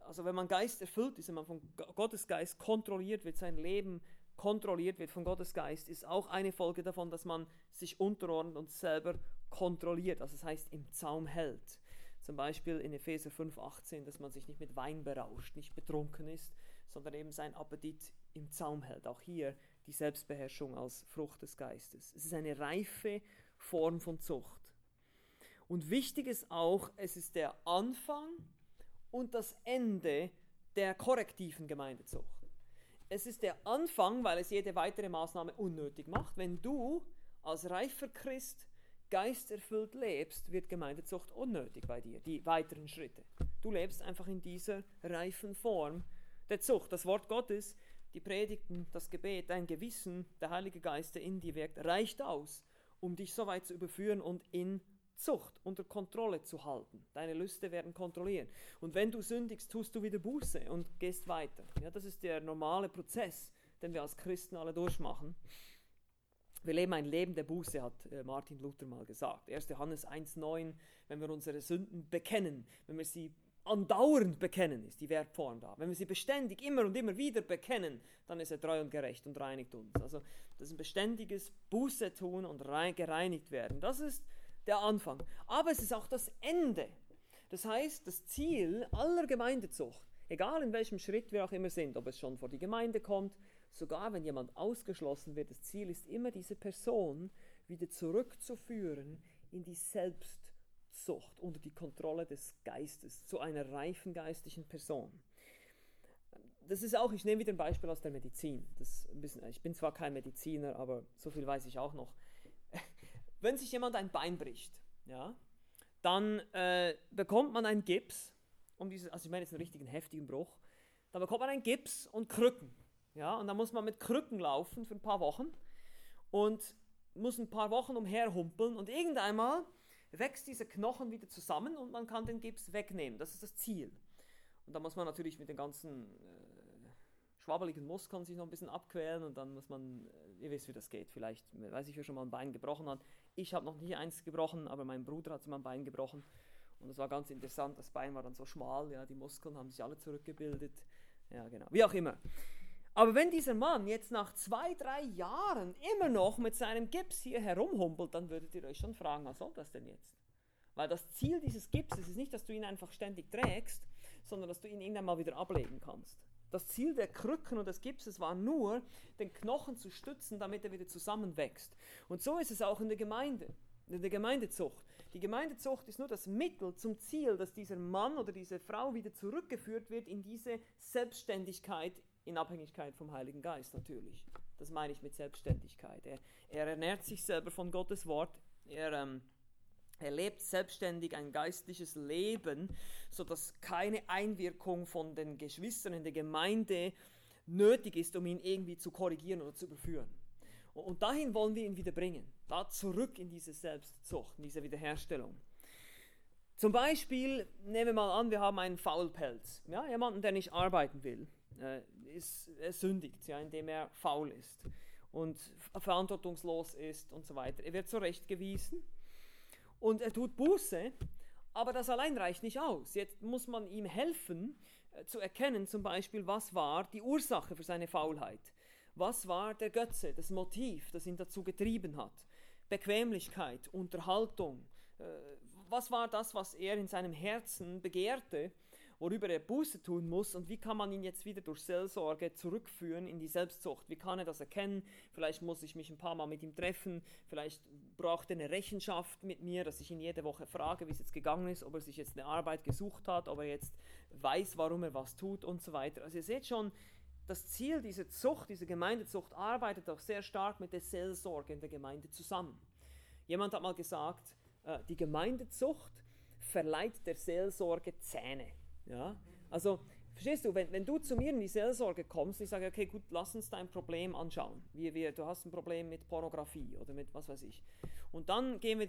also wenn man geisterfüllt ist, wenn man von Gottes Geist kontrolliert wird, sein Leben kontrolliert wird von Gottes Geist, ist auch eine Folge davon, dass man sich unterordnet und selber kontrolliert, also das heißt im Zaum hält. Zum Beispiel in Epheser 5,18, dass man sich nicht mit Wein berauscht, nicht betrunken ist, sondern eben sein Appetit im Zaum hält. Auch hier die Selbstbeherrschung als Frucht des Geistes. Es ist eine reife Form von Zucht. Und wichtig ist auch, es ist der Anfang und das Ende der korrektiven Gemeindezucht. Es ist der Anfang, weil es jede weitere Maßnahme unnötig macht. Wenn du als reifer Christ geisterfüllt lebst, wird Gemeindezucht unnötig bei dir, die weiteren Schritte. Du lebst einfach in dieser reifen Form der Zucht. Das Wort Gottes, die Predigten, das Gebet, dein Gewissen, der Heilige Geist, der in dir wirkt, reicht aus, um dich so weit zu überführen und in Zucht unter Kontrolle zu halten. Deine Lüste werden kontrolliert. Und wenn du sündigst, tust du wieder Buße und gehst weiter. Ja, das ist der normale Prozess, den wir als Christen alle durchmachen. Wir leben ein Leben der Buße, hat äh, Martin Luther mal gesagt. 1. Johannes 1,9, wenn wir unsere Sünden bekennen, wenn wir sie andauernd bekennen, ist die Verbform da. Wenn wir sie beständig immer und immer wieder bekennen, dann ist er treu und gerecht und reinigt uns. Also das ist ein beständiges Buße tun und gereinigt werden. Das ist der Anfang. Aber es ist auch das Ende. Das heißt, das Ziel aller Gemeindezucht, egal in welchem Schritt wir auch immer sind, ob es schon vor die Gemeinde kommt, sogar wenn jemand ausgeschlossen wird, das Ziel ist immer, diese Person wieder zurückzuführen in die Selbstzucht, unter die Kontrolle des Geistes, zu einer reifen geistlichen Person. Das ist auch, ich nehme wieder ein Beispiel aus der Medizin. Das bisschen, ich bin zwar kein Mediziner, aber so viel weiß ich auch noch. Wenn sich jemand ein Bein bricht, ja, dann äh, bekommt man einen Gips, um dieses, also ich meine jetzt einen richtigen heftigen Bruch, dann bekommt man einen Gips und Krücken. Ja, und dann muss man mit Krücken laufen für ein paar Wochen und muss ein paar Wochen umherhumpeln und irgendeinmal wächst dieser Knochen wieder zusammen und man kann den Gips wegnehmen. Das ist das Ziel. Und da muss man natürlich mit den ganzen äh, schwabbeligen Muskeln sich noch ein bisschen abquälen und dann muss man, äh, ihr wisst, wie das geht. Vielleicht weiß ich, wer schon mal ein Bein gebrochen hat. Ich habe noch nie eins gebrochen, aber mein Bruder hat mal ein Bein gebrochen. Und das war ganz interessant. Das Bein war dann so schmal, ja, die Muskeln haben sich alle zurückgebildet. Ja, genau. Wie auch immer. Aber wenn dieser Mann jetzt nach zwei, drei Jahren immer noch mit seinem Gips hier herumhumpelt, dann würdet ihr euch schon fragen, was soll das denn jetzt? Weil das Ziel dieses Gipses ist nicht, dass du ihn einfach ständig trägst, sondern dass du ihn irgendwann mal wieder ablegen kannst. Das Ziel der Krücken und des Gipses war nur, den Knochen zu stützen, damit er wieder zusammenwächst. Und so ist es auch in der Gemeinde, in der Gemeindezucht. Die Gemeindezucht ist nur das Mittel zum Ziel, dass dieser Mann oder diese Frau wieder zurückgeführt wird in diese Selbstständigkeit in Abhängigkeit vom Heiligen Geist natürlich. Das meine ich mit Selbstständigkeit. Er, er ernährt sich selber von Gottes Wort. Er ähm, er lebt selbstständig ein geistliches Leben, sodass keine Einwirkung von den Geschwistern in der Gemeinde nötig ist, um ihn irgendwie zu korrigieren oder zu überführen. Und dahin wollen wir ihn wieder bringen, da zurück in diese Selbstzucht, in diese Wiederherstellung. Zum Beispiel, nehmen wir mal an, wir haben einen Faulpelz, ja, jemanden, der nicht arbeiten will, äh, ist, er sündigt, ja, indem er faul ist und verantwortungslos ist und so weiter. Er wird zurechtgewiesen und er tut Buße, aber das allein reicht nicht aus. Jetzt muss man ihm helfen äh, zu erkennen, zum Beispiel, was war die Ursache für seine Faulheit. Was war der Götze, das Motiv, das ihn dazu getrieben hat? Bequemlichkeit, Unterhaltung. Äh, was war das, was er in seinem Herzen begehrte worüber er Buße tun muss und wie kann man ihn jetzt wieder durch Seelsorge zurückführen in die Selbstzucht. Wie kann er das erkennen? Vielleicht muss ich mich ein paar Mal mit ihm treffen, vielleicht braucht er eine Rechenschaft mit mir, dass ich ihn jede Woche frage, wie es jetzt gegangen ist, ob er sich jetzt eine Arbeit gesucht hat, ob er jetzt weiß, warum er was tut und so weiter. Also ihr seht schon, das Ziel dieser Zucht, dieser Gemeindezucht arbeitet auch sehr stark mit der Seelsorge in der Gemeinde zusammen. Jemand hat mal gesagt, äh, die Gemeindezucht verleiht der Seelsorge Zähne. Ja? Also, verstehst du, wenn, wenn du zu mir in die Seelsorge kommst, ich sage, okay, gut, lass uns dein Problem anschauen. Wie wir, du hast ein Problem mit Pornografie oder mit was weiß ich. Und dann gehen wir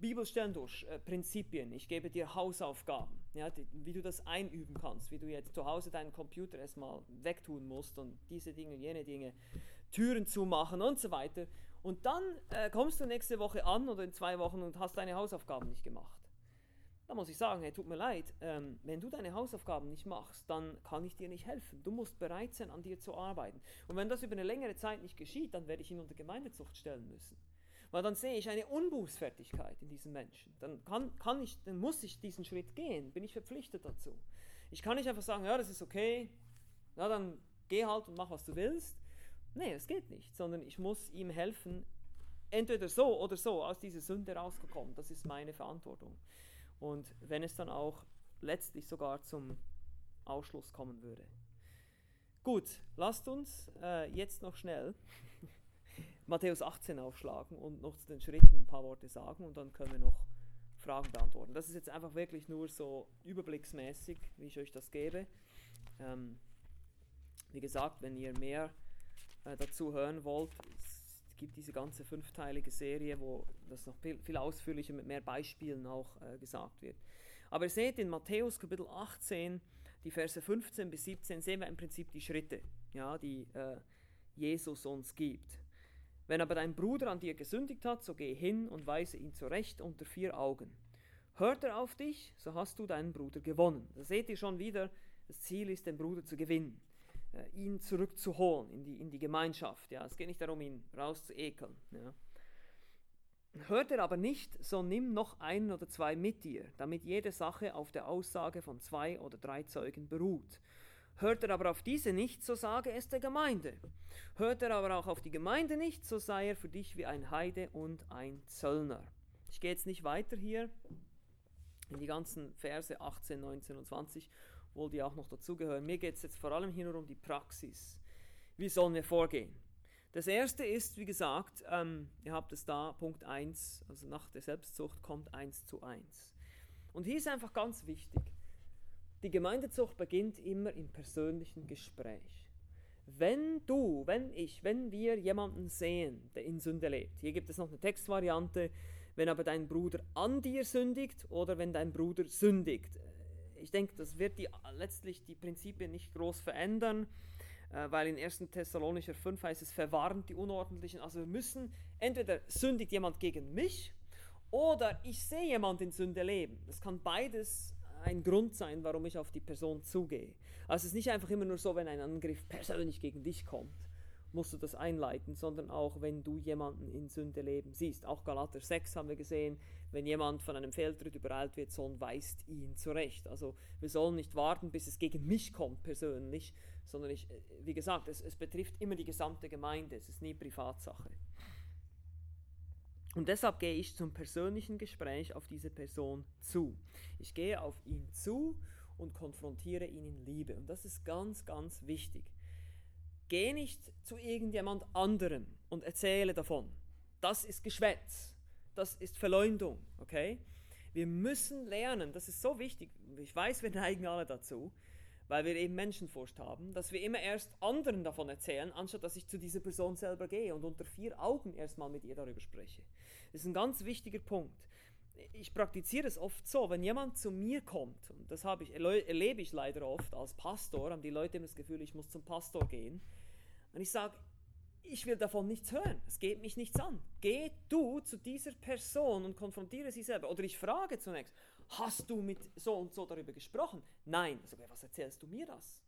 Bibelstellen durch, äh, Prinzipien. Ich gebe dir Hausaufgaben, ja, die, wie du das einüben kannst, wie du jetzt zu Hause deinen Computer erstmal wegtun musst und diese Dinge, jene Dinge, Türen zumachen und so weiter. Und dann äh, kommst du nächste Woche an oder in zwei Wochen und hast deine Hausaufgaben nicht gemacht. Da muss ich sagen, hey, tut mir leid, ähm, wenn du deine Hausaufgaben nicht machst, dann kann ich dir nicht helfen. Du musst bereit sein, an dir zu arbeiten. Und wenn das über eine längere Zeit nicht geschieht, dann werde ich ihn unter Gemeindezucht stellen müssen. Weil dann sehe ich eine Unbußfertigkeit in diesem Menschen. Dann, kann, kann ich, dann muss ich diesen Schritt gehen, bin ich verpflichtet dazu. Ich kann nicht einfach sagen, ja, das ist okay, na dann geh halt und mach, was du willst. Nee, das geht nicht, sondern ich muss ihm helfen, entweder so oder so aus dieser Sünde rausgekommen. Das ist meine Verantwortung. Und wenn es dann auch letztlich sogar zum Ausschluss kommen würde. Gut, lasst uns äh, jetzt noch schnell Matthäus 18 aufschlagen und noch zu den Schritten ein paar Worte sagen und dann können wir noch Fragen beantworten. Das ist jetzt einfach wirklich nur so überblicksmäßig, wie ich euch das gebe. Ähm, wie gesagt, wenn ihr mehr äh, dazu hören wollt, gibt diese ganze fünfteilige Serie, wo das noch viel, ausführlicher mit mehr Beispielen auch äh, gesagt wird. Aber ihr seht in Matthäus Kapitel 18, die Verse 15 bis 17, sehen wir im Prinzip die Schritte, ja, die äh, Jesus uns gibt. Wenn aber dein Bruder an dir gesündigt hat, so geh hin und weise ihn zurecht unter vier Augen. Hört er auf dich, so hast du deinen Bruder gewonnen. Da seht ihr schon wieder, das Ziel ist, den Bruder zu gewinnen. Äh, ihn zurückzuholen in die, in die Gemeinschaft. Ja. Es geht nicht darum, ihn rauszuekeln. Ja. Hört er aber nicht, so nimm noch einen oder zwei mit dir, damit jede Sache auf der Aussage von zwei oder drei Zeugen beruht. Hört er aber auf diese nicht, so sage es der Gemeinde. Hört er aber auch auf die Gemeinde nicht, so sei er für dich wie ein Heide und ein Zöllner. Ich gehe jetzt nicht weiter hier in die ganzen Verse 18, 19 und 20 wohl die auch noch dazugehören. Mir geht es jetzt vor allem hier nur um die Praxis. Wie sollen wir vorgehen? Das erste ist, wie gesagt, ähm, ihr habt es da, Punkt 1, also nach der Selbstzucht kommt 1 zu 1. Und hier ist einfach ganz wichtig, die Gemeindezucht beginnt immer im persönlichen Gespräch. Wenn du, wenn ich, wenn wir jemanden sehen, der in Sünde lebt, hier gibt es noch eine Textvariante, wenn aber dein Bruder an dir sündigt oder wenn dein Bruder sündigt ich denke, das wird die, letztlich die Prinzipien nicht groß verändern. äh, weil in 1. Thessalonicher 5 heißt es, verwarnt die Unordentlichen. Also wir müssen, entweder sündigt jemand gegen mich oder ich sehe jemand in Sünde leben. Das kann beides ein Grund sein, warum ich auf die Person zugehe. Also es ist nicht einfach immer nur so, wenn ein Angriff persönlich gegen dich kommt, musst du das einleiten, sondern auch, wenn du jemanden in Sünde leben siehst. Auch Galater 6 haben wir gesehen, wenn jemand von einem Fehltritt übereilt wird, Sohn weist ihn zurecht. Also wir sollen nicht warten, bis es gegen mich kommt persönlich, sondern ich, äh, wie gesagt, es, es betrifft immer die gesamte Gemeinde, es ist nie Privatsache. Und deshalb gehe ich zum persönlichen Gespräch auf diese Person zu. Ich gehe auf ihn zu und konfrontiere ihn in Liebe. Und das ist ganz, ganz wichtig. Geh nicht zu irgendjemand anderem und erzähle davon. Das ist Geschwätz. Das ist Verleumdung. Okay? Wir müssen lernen, das ist so wichtig. Ich weiß, wir neigen alle dazu weil wir eben Menschenfurcht haben, dass wir immer erst anderen davon erzählen, anstatt dass ich zu dieser Person selber gehe und unter vier Augen erstmal mit ihr darüber spreche. Das ist ein ganz wichtiger Punkt. Ich praktiziere es oft so, wenn jemand zu mir kommt, und das habe ich, erlebe ich leider oft als Pastor, haben die Leute immer das Gefühl, ich muss zum Pastor gehen, und ich sage, ich will davon nichts hören, es geht mich nichts an. Geh du zu dieser Person und konfrontiere sie selber. Oder ich frage zunächst, hast du mit so und so darüber gesprochen? Nein. Also, was erzählst du mir das?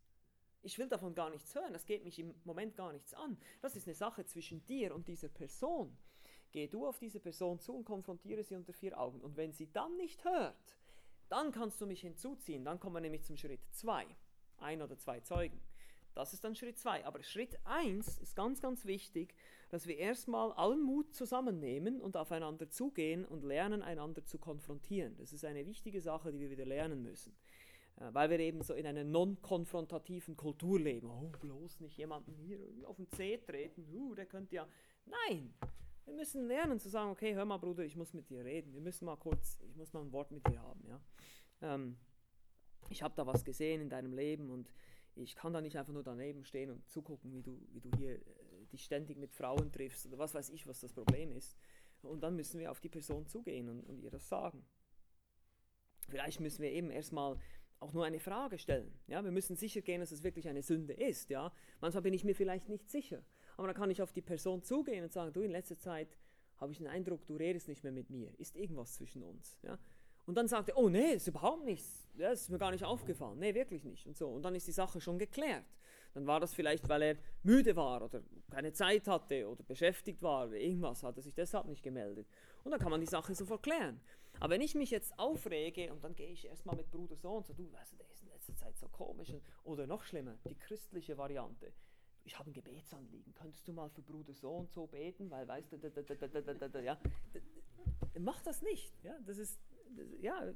Ich will davon gar nichts hören, das geht mich im Moment gar nichts an. Das ist eine Sache zwischen dir und dieser Person. Geh du auf diese Person zu und konfrontiere sie unter vier Augen. Und wenn sie dann nicht hört, dann kannst du mich hinzuziehen. Dann kommen wir nämlich zum Schritt 2. Ein oder zwei Zeugen. Das ist dann Schritt 2. Aber Schritt 1 ist ganz, ganz wichtig, dass wir erstmal allen Mut zusammennehmen und aufeinander zugehen und lernen, einander zu konfrontieren. Das ist eine wichtige Sache, die wir wieder lernen müssen. Äh, weil wir eben so in einer non-konfrontativen Kultur leben. Oh, bloß nicht jemanden hier auf den Zeh treten. Uh, der könnte ja. Nein! Wir müssen lernen zu sagen, okay, hör mal, Bruder, ich muss mit dir reden. Wir müssen mal kurz, ich muss mal ein Wort mit dir haben. Ja? Ähm, ich habe da was gesehen in deinem Leben und ich kann da nicht einfach nur daneben stehen und zugucken, wie du, wie du hier äh, dich ständig mit Frauen triffst oder was weiß ich, was das Problem ist. Und dann müssen wir auf die Person zugehen und, und ihr das sagen. Vielleicht müssen wir eben erstmal auch nur eine Frage stellen. Ja, wir müssen sicher gehen, dass es wirklich eine Sünde ist. Ja, manchmal bin ich mir vielleicht nicht sicher, aber dann kann ich auf die Person zugehen und sagen: Du, in letzter Zeit habe ich den Eindruck, du redest nicht mehr mit mir. Ist irgendwas zwischen uns? Ja, und dann sagt er, oh nee, ist überhaupt nichts. Ja, ist mir gar nicht aufgefallen. Nee, wirklich nicht. Und so. Und dann ist die Sache schon geklärt. Dann war das vielleicht, weil er müde war oder keine Zeit hatte oder beschäftigt war irgendwas, hat er sich deshalb nicht gemeldet. Und dann kann man die Sache sofort klären. Aber wenn ich mich jetzt aufrege und dann gehe ich erstmal mit Bruder so und so, du weißt, der ist in letzter Zeit so komisch. Oder noch schlimmer, die christliche Variante. Ich habe ein Gebetsanliegen. Könntest du mal für Bruder so und so beten? Weil, weißt du, da, da, da, ja. Mach das nicht. Ja, das ist ja,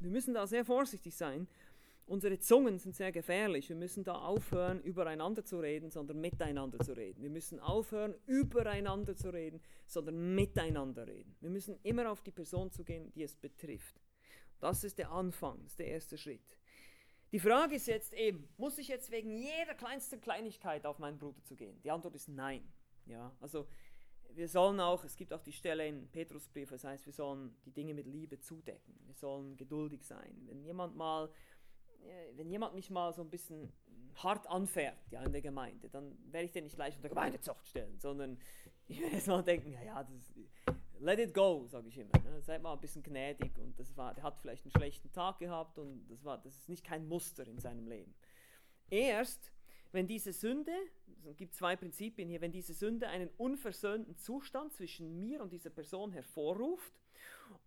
wir müssen da sehr vorsichtig sein. Unsere Zungen sind sehr gefährlich. Wir müssen da aufhören, übereinander zu reden, sondern miteinander zu reden. Wir müssen aufhören, übereinander zu reden, sondern miteinander reden. Wir müssen immer auf die Person zu gehen, die es betrifft. Das ist der Anfang, das ist der erste Schritt. Die Frage ist jetzt eben, muss ich jetzt wegen jeder kleinsten Kleinigkeit auf meinen Bruder zu gehen? Die Antwort ist nein. Ja, also wir sollen auch, es gibt auch die Stelle in Petrusbrief, das heißt, wir sollen die Dinge mit Liebe zudecken. Wir sollen geduldig sein. Wenn jemand mal, äh, wenn jemand mich mal so ein bisschen hart anfährt, ja, in der Gemeinde, dann werde ich den nicht gleich unter Gemeindezucht stellen, sondern ich werde jetzt mal denken, ja, ja, das, let it go, sage ich immer. Ne? Seid mal ein bisschen gnädig und das war, der hat vielleicht einen schlechten Tag gehabt und das war, das ist nicht kein Muster in seinem Leben. Erst wenn diese Sünde, es gibt zwei Prinzipien hier, wenn diese Sünde einen unversöhnten Zustand zwischen mir und dieser Person hervorruft,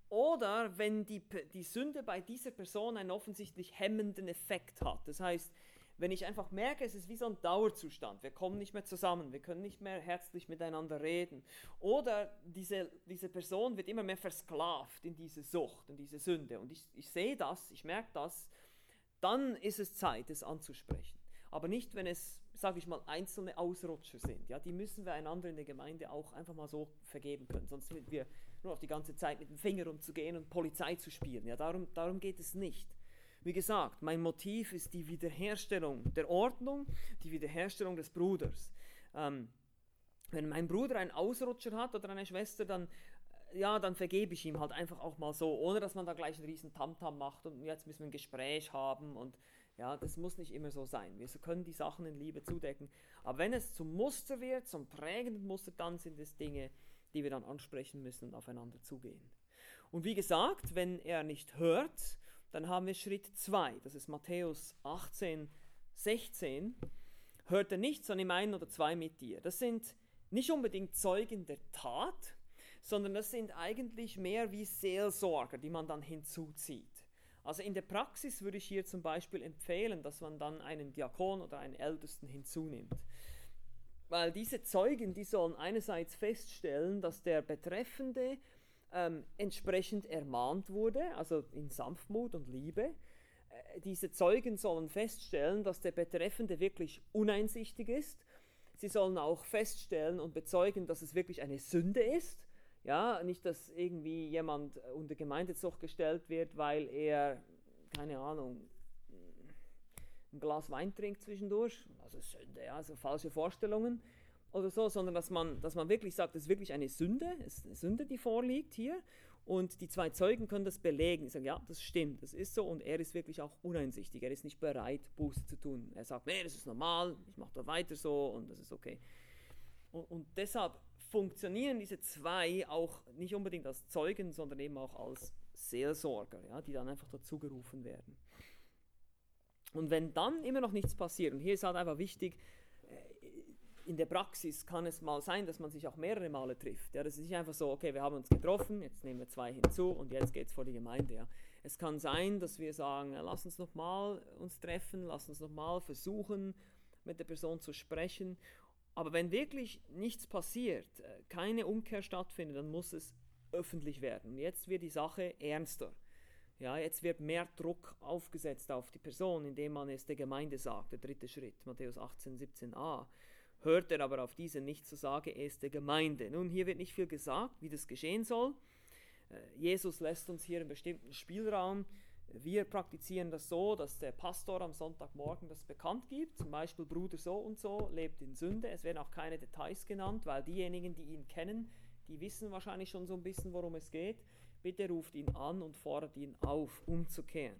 oder wenn die, die Sünde bei dieser Person einen offensichtlich hemmenden Effekt hat. Das heißt, wenn ich einfach merke, es ist wie so ein Dauerzustand, wir kommen nicht mehr zusammen, wir können nicht mehr herzlich miteinander reden. Oder diese, diese Person wird immer mehr versklavt in diese Sucht, in diese Sünde. Und ich, ich sehe das, ich merke das, dann ist es Zeit, es anzusprechen aber nicht, wenn es, sage ich mal, einzelne Ausrutscher sind. Ja, die müssen wir einander in der Gemeinde auch einfach mal so vergeben können, sonst sind wir nur noch die ganze Zeit mit dem Finger umzugehen und Polizei zu spielen. Ja, darum, darum geht es nicht. Wie gesagt, mein Motiv ist die Wiederherstellung der Ordnung, die Wiederherstellung des Bruders. Ähm, wenn mein Bruder einen Ausrutscher hat oder eine Schwester, dann ja, dann vergebe ich ihm halt einfach auch mal so, ohne dass man da gleich einen riesen Tamtam macht und jetzt müssen wir ein Gespräch haben und Ja, das muss nicht immer so sein. Wir können die Sachen in Liebe zudecken. Aber wenn es zum Muster wird, zum prägenden Muster, dann sind es Dinge, die wir dann ansprechen müssen und aufeinander zugehen. Und wie gesagt, wenn er nicht hört, dann haben wir Schritt 2. Das ist Matthäus 18, 16. Hört er nicht, sondern im einen oder zwei mit dir. Das sind nicht unbedingt Zeugen der Tat, sondern das sind eigentlich mehr wie Seelsorger, die man dann hinzuzieht. Also in der Praxis würde ich hier zum Beispiel empfehlen, dass man dann einen Diakon oder einen Ältesten hinzunimmt. Weil diese Zeugen, die sollen einerseits feststellen, dass der Betreffende ähm, entsprechend ermahnt wurde, also in Sanftmut und Liebe. Äh, diese Zeugen sollen feststellen, dass der Betreffende wirklich uneinsichtig ist. Sie sollen auch feststellen und bezeugen, dass es wirklich eine Sünde ist. Ja, nicht, dass irgendwie jemand unter Gemeindezucht gestellt wird, weil er, keine Ahnung, ein Glas Wein trinkt zwischendurch. Also Sünde, ja, also falsche Vorstellungen oder so, sondern dass man, dass man wirklich sagt, es ist wirklich eine Sünde, es ist eine Sünde, die vorliegt hier. Und die zwei Zeugen können das belegen. Sie sagen, ja, das stimmt, das ist so. Und er ist wirklich auch uneinsichtig. Er ist nicht bereit, Buße zu tun. Er sagt, nee, das ist normal, ich mache da weiter so und das ist okay. Und, und deshalb funktionieren diese zwei auch nicht unbedingt als Zeugen, sondern eben auch als Seelsorger, ja, die dann einfach dazu gerufen werden. Und wenn dann immer noch nichts passiert, und hier ist halt einfach wichtig, in der Praxis kann es mal sein, dass man sich auch mehrere Male trifft. Ja, das ist nicht einfach so, okay, wir haben uns getroffen, jetzt nehmen wir zwei hinzu und jetzt geht es vor die Gemeinde. Ja. Es kann sein, dass wir sagen, lass uns nochmal uns treffen, lass uns nochmal versuchen, mit der Person zu sprechen. Aber wenn wirklich nichts passiert, äh, keine Umkehr stattfindet, dann muss es öffentlich werden. Jetzt wird die Sache ernster. Ja, jetzt wird mehr Druck aufgesetzt auf die Person, indem man es der Gemeinde sagt, der dritte Schritt, Matthäus 18, 17a hört er aber auf diese nicht zu sagen, er ist der Gemeinde. Nun, hier wird nicht viel gesagt, wie das geschehen soll. Äh, Jesus lässt uns hier einen bestimmten Spielraum. Wir praktizieren das so, dass der Pastor am Sonntagmorgen das bekannt gibt, zum Beispiel Bruder so und so lebt in Sünde. Es werden auch keine Details genannt, weil diejenigen, die ihn kennen, die wissen wahrscheinlich schon so ein bisschen, worum es geht. Bitte ruft ihn an und fordert ihn auf, umzukehren.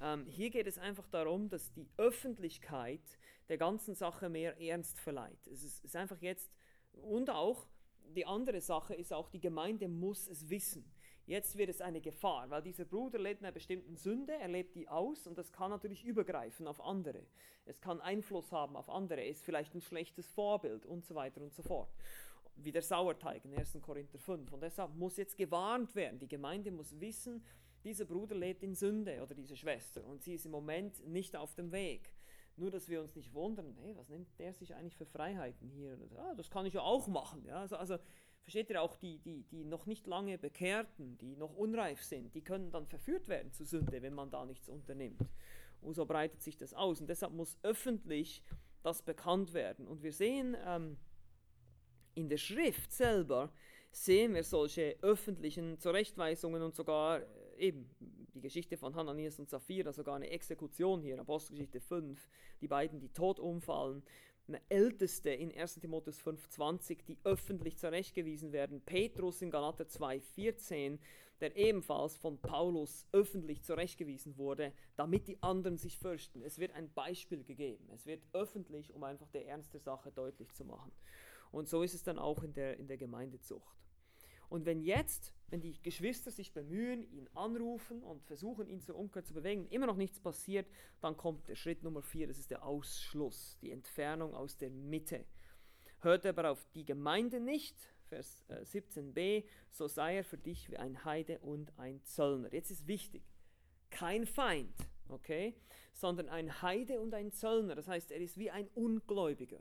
Ähm, hier geht es einfach darum, dass die Öffentlichkeit der ganzen Sache mehr Ernst verleiht. Es ist, ist einfach jetzt, und auch die andere Sache ist auch, die Gemeinde muss es wissen. Jetzt wird es eine Gefahr, weil dieser Bruder lebt einer bestimmten Sünde, er lebt die aus und das kann natürlich übergreifen auf andere. Es kann Einfluss haben auf andere, er ist vielleicht ein schlechtes Vorbild und so weiter und so fort. Wie der Sauerteig in 1. Korinther 5. Und deshalb muss jetzt gewarnt werden. Die Gemeinde muss wissen, dieser Bruder lebt in Sünde oder diese Schwester und sie ist im Moment nicht auf dem Weg. Nur, dass wir uns nicht wundern, hey, was nimmt der sich eigentlich für Freiheiten hier? Ah, das kann ich ja auch machen. Ja? Also, also versteht ihr auch, die, die, die noch nicht lange Bekehrten, die noch unreif sind, die können dann verführt werden zu Sünde, wenn man da nichts unternimmt. Und so breitet sich das aus. Und deshalb muss öffentlich das bekannt werden. Und wir sehen ähm, in der Schrift selber, sehen wir solche öffentlichen Zurechtweisungen und sogar eben die Geschichte von Hananias und Sapphira, sogar eine Exekution hier, Apostelgeschichte 5, die beiden, die tot umfallen, eine Älteste in 1 Timotheus 5,20, die öffentlich zurechtgewiesen werden, Petrus in Galater 2,14, der ebenfalls von Paulus öffentlich zurechtgewiesen wurde, damit die anderen sich fürchten. Es wird ein Beispiel gegeben, es wird öffentlich, um einfach der Ernst der Sache deutlich zu machen. Und so ist es dann auch in der, in der Gemeindezucht. Und wenn jetzt, wenn die Geschwister sich bemühen, ihn anrufen und versuchen, ihn zur Umkehr zu bewegen, immer noch nichts passiert, dann kommt der Schritt Nummer vier, das ist der Ausschluss, die Entfernung aus der Mitte. Hört aber auf die Gemeinde nicht, Vers 17b, äh, so sei er für dich wie ein Heide und ein Zöllner. Jetzt ist wichtig, kein Feind, okay, sondern ein Heide und ein Zöllner. Das heißt, er ist wie ein Ungläubiger.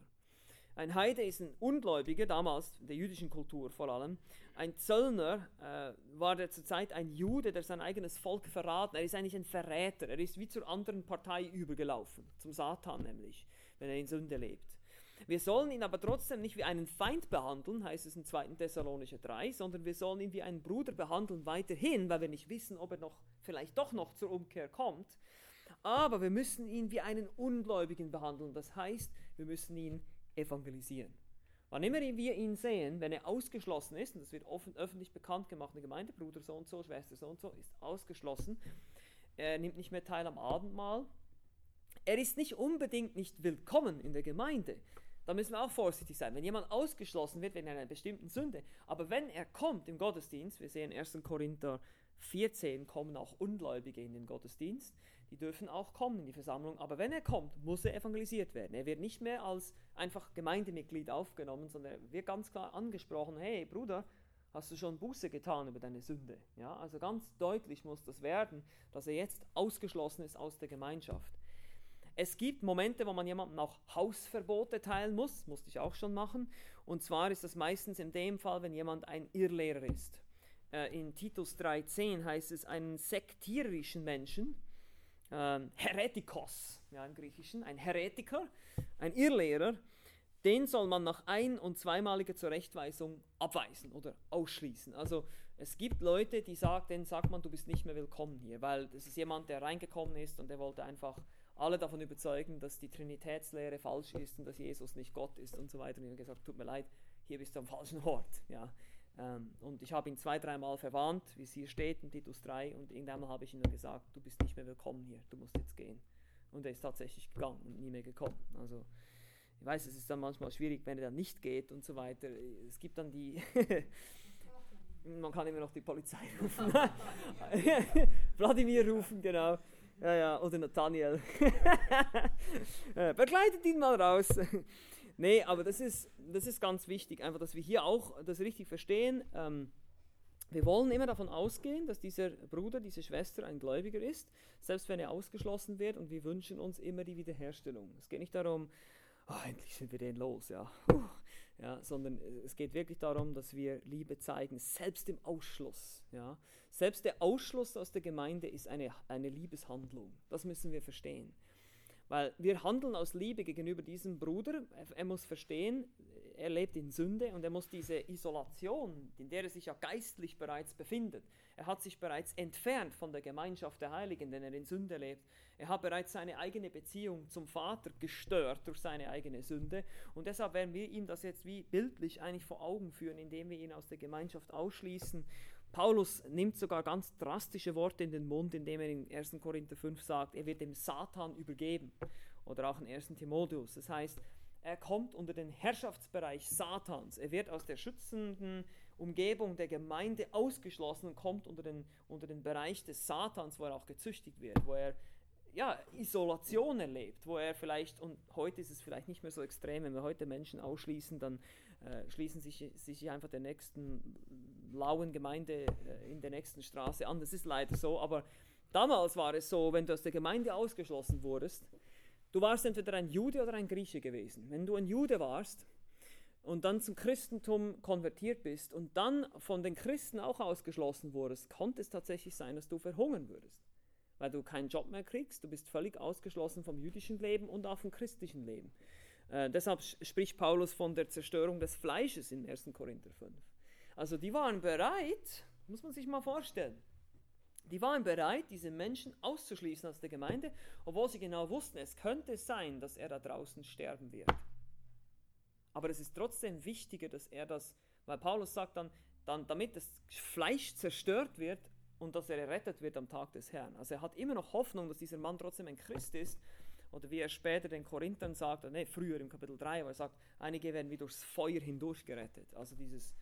Ein Heide ist ein Ungläubiger, damals in der jüdischen Kultur vor allem. Ein Zöllner äh, war der zur Zeit ein Jude, der sein eigenes Volk verraten. Er ist eigentlich ein Verräter. Er ist wie zur anderen Partei übergelaufen, zum Satan nämlich, wenn er in Sünde lebt. Wir sollen ihn aber trotzdem nicht wie einen Feind behandeln, heißt es in 2. Thessalonicher 3, sondern wir sollen ihn wie einen Bruder behandeln weiterhin, weil wir nicht wissen, ob er noch vielleicht doch noch zur Umkehr kommt. Aber wir müssen ihn wie einen Ungläubigen behandeln. Das heißt, wir müssen ihn evangelisieren. Wann immer wir ihn sehen, wenn er ausgeschlossen ist, und das wird offen, öffentlich bekannt gemacht, eine Gemeinde, Bruder so und so, Schwester so und so, ist ausgeschlossen, er nimmt nicht mehr teil am Abendmahl, er ist nicht unbedingt nicht willkommen in der Gemeinde. Da müssen wir auch vorsichtig sein. Wenn jemand ausgeschlossen wird wegen einer bestimmten Sünde, aber wenn er kommt im Gottesdienst, wir sehen 1. Korinther 14, kommen auch Ungläubige in den Gottesdienst, die dürfen auch kommen in die Versammlung, aber wenn er kommt, muss er evangelisiert werden. Er wird nicht mehr als einfach Gemeindemitglied aufgenommen, sondern er wird ganz klar angesprochen, hey Bruder, hast du schon Buße getan über deine Sünde? Ja, also ganz deutlich muss das werden, dass er jetzt ausgeschlossen ist aus der Gemeinschaft. Es gibt Momente, wo man jemandem auch Hausverbote teilen muss, musste ich auch schon machen. Und zwar ist das meistens in dem Fall, wenn jemand ein Irrlehrer ist. Äh, in Titus 3,10 heißt es, einen sektierischen Menschen, äh, Heretikos, ja im Griechischen, ein Heretiker, ein Irrlehrer, den soll man nach ein- und zweimaliger Zurechtweisung abweisen oder ausschließen. Also es gibt Leute, die sagen, denen sagt man, du bist nicht mehr willkommen hier, weil das ist jemand, der reingekommen ist und der wollte einfach alle davon überzeugen, dass die Trinitätslehre falsch ist und dass Jesus nicht Gott ist und so weiter. Und ich habe gesagt, tut mir leid, hier bist du am falschen Ort. Ja. Ähm, und ich habe ihn zwei, dreimal verwarnt, wie es hier steht in Titus 3 und irgendwann habe ich ihm dann gesagt, du bist nicht mehr willkommen hier, du musst jetzt gehen. Und er ist tatsächlich gegangen und nie mehr gekommen. Also ich weiß, es ist dann manchmal schwierig, wenn er dann nicht geht und so weiter. Es gibt dann die, man kann immer noch die Polizei rufen. Wladimir rufen, genau. Ja, ja, oder Nathaniel. Äh, begleitet ihn mal raus. Nee, aber das ist, das ist ganz wichtig, einfach, dass wir hier auch das richtig verstehen. Ähm, wir wollen immer davon ausgehen, dass dieser Bruder, diese Schwester ein Gläubiger ist, selbst wenn er ausgeschlossen wird und wir wünschen uns immer die Wiederherstellung. Es geht nicht darum, oh, endlich sind wir den los, ja. ja, sondern es geht wirklich darum, dass wir Liebe zeigen, selbst im Ausschluss. Ja. Selbst der Ausschluss aus der Gemeinde ist eine, eine Liebeshandlung. Das müssen wir verstehen. Weil wir handeln aus Liebe gegenüber diesem Bruder. Er muss verstehen, er lebt in Sünde und er muss diese Isolation, in der er sich ja geistlich bereits befindet, er hat sich bereits entfernt von der Gemeinschaft der Heiligen, denn er in Sünde lebt. Er hat bereits seine eigene Beziehung zum Vater gestört durch seine eigene Sünde und deshalb werden wir ihm das jetzt wie bildlich eigentlich vor Augen führen, indem wir ihn aus der Gemeinschaft ausschließen. Paulus nimmt sogar ganz drastische Worte in den Mund, indem er in 1. Korinther 5 sagt, er wird dem Satan übergeben. Oder auch in 1. Timotheus. Das heißt, er kommt unter den Herrschaftsbereich Satans. Er wird aus der schützenden Umgebung der Gemeinde ausgeschlossen und kommt unter den, unter den Bereich des Satans, wo er auch gezüchtigt wird, wo er ja, Isolation erlebt, wo er vielleicht, und heute ist es vielleicht nicht mehr so extrem, wenn wir heute Menschen ausschließen, dann äh, schließen sich, sich einfach der nächsten lauen Gemeinde äh, in der nächsten Straße an. Das ist leider so, aber damals war es so, wenn du aus der Gemeinde ausgeschlossen wurdest, Du warst entweder ein Jude oder ein Grieche gewesen. Wenn du ein Jude warst und dann zum Christentum konvertiert bist und dann von den Christen auch ausgeschlossen wurdest, konnte es tatsächlich sein, dass du verhungern würdest. Weil du keinen Job mehr kriegst, du bist völlig ausgeschlossen vom jüdischen Leben und auch vom christlichen Leben. Äh, deshalb spricht Paulus von der Zerstörung des Fleisches in 1. Korinther 5. Also die waren bereit, muss man sich mal vorstellen, die waren bereit, diese Menschen auszuschließen aus der Gemeinde, obwohl sie genau wussten, es könnte sein, dass er da draußen sterben wird. Aber es ist trotzdem wichtiger, dass er das, weil Paulus sagt dann, dann damit das Fleisch zerstört wird und dass er errettet wird am Tag des Herrn. Also er hat immer noch Hoffnung, dass dieser Mann trotzdem ein Christ ist. Oder wie er später den Korinthern sagt, nee, früher im Kapitel 3, wo er sagt, einige werden wie durchs Feuer hindurch gerettet. Also dieses,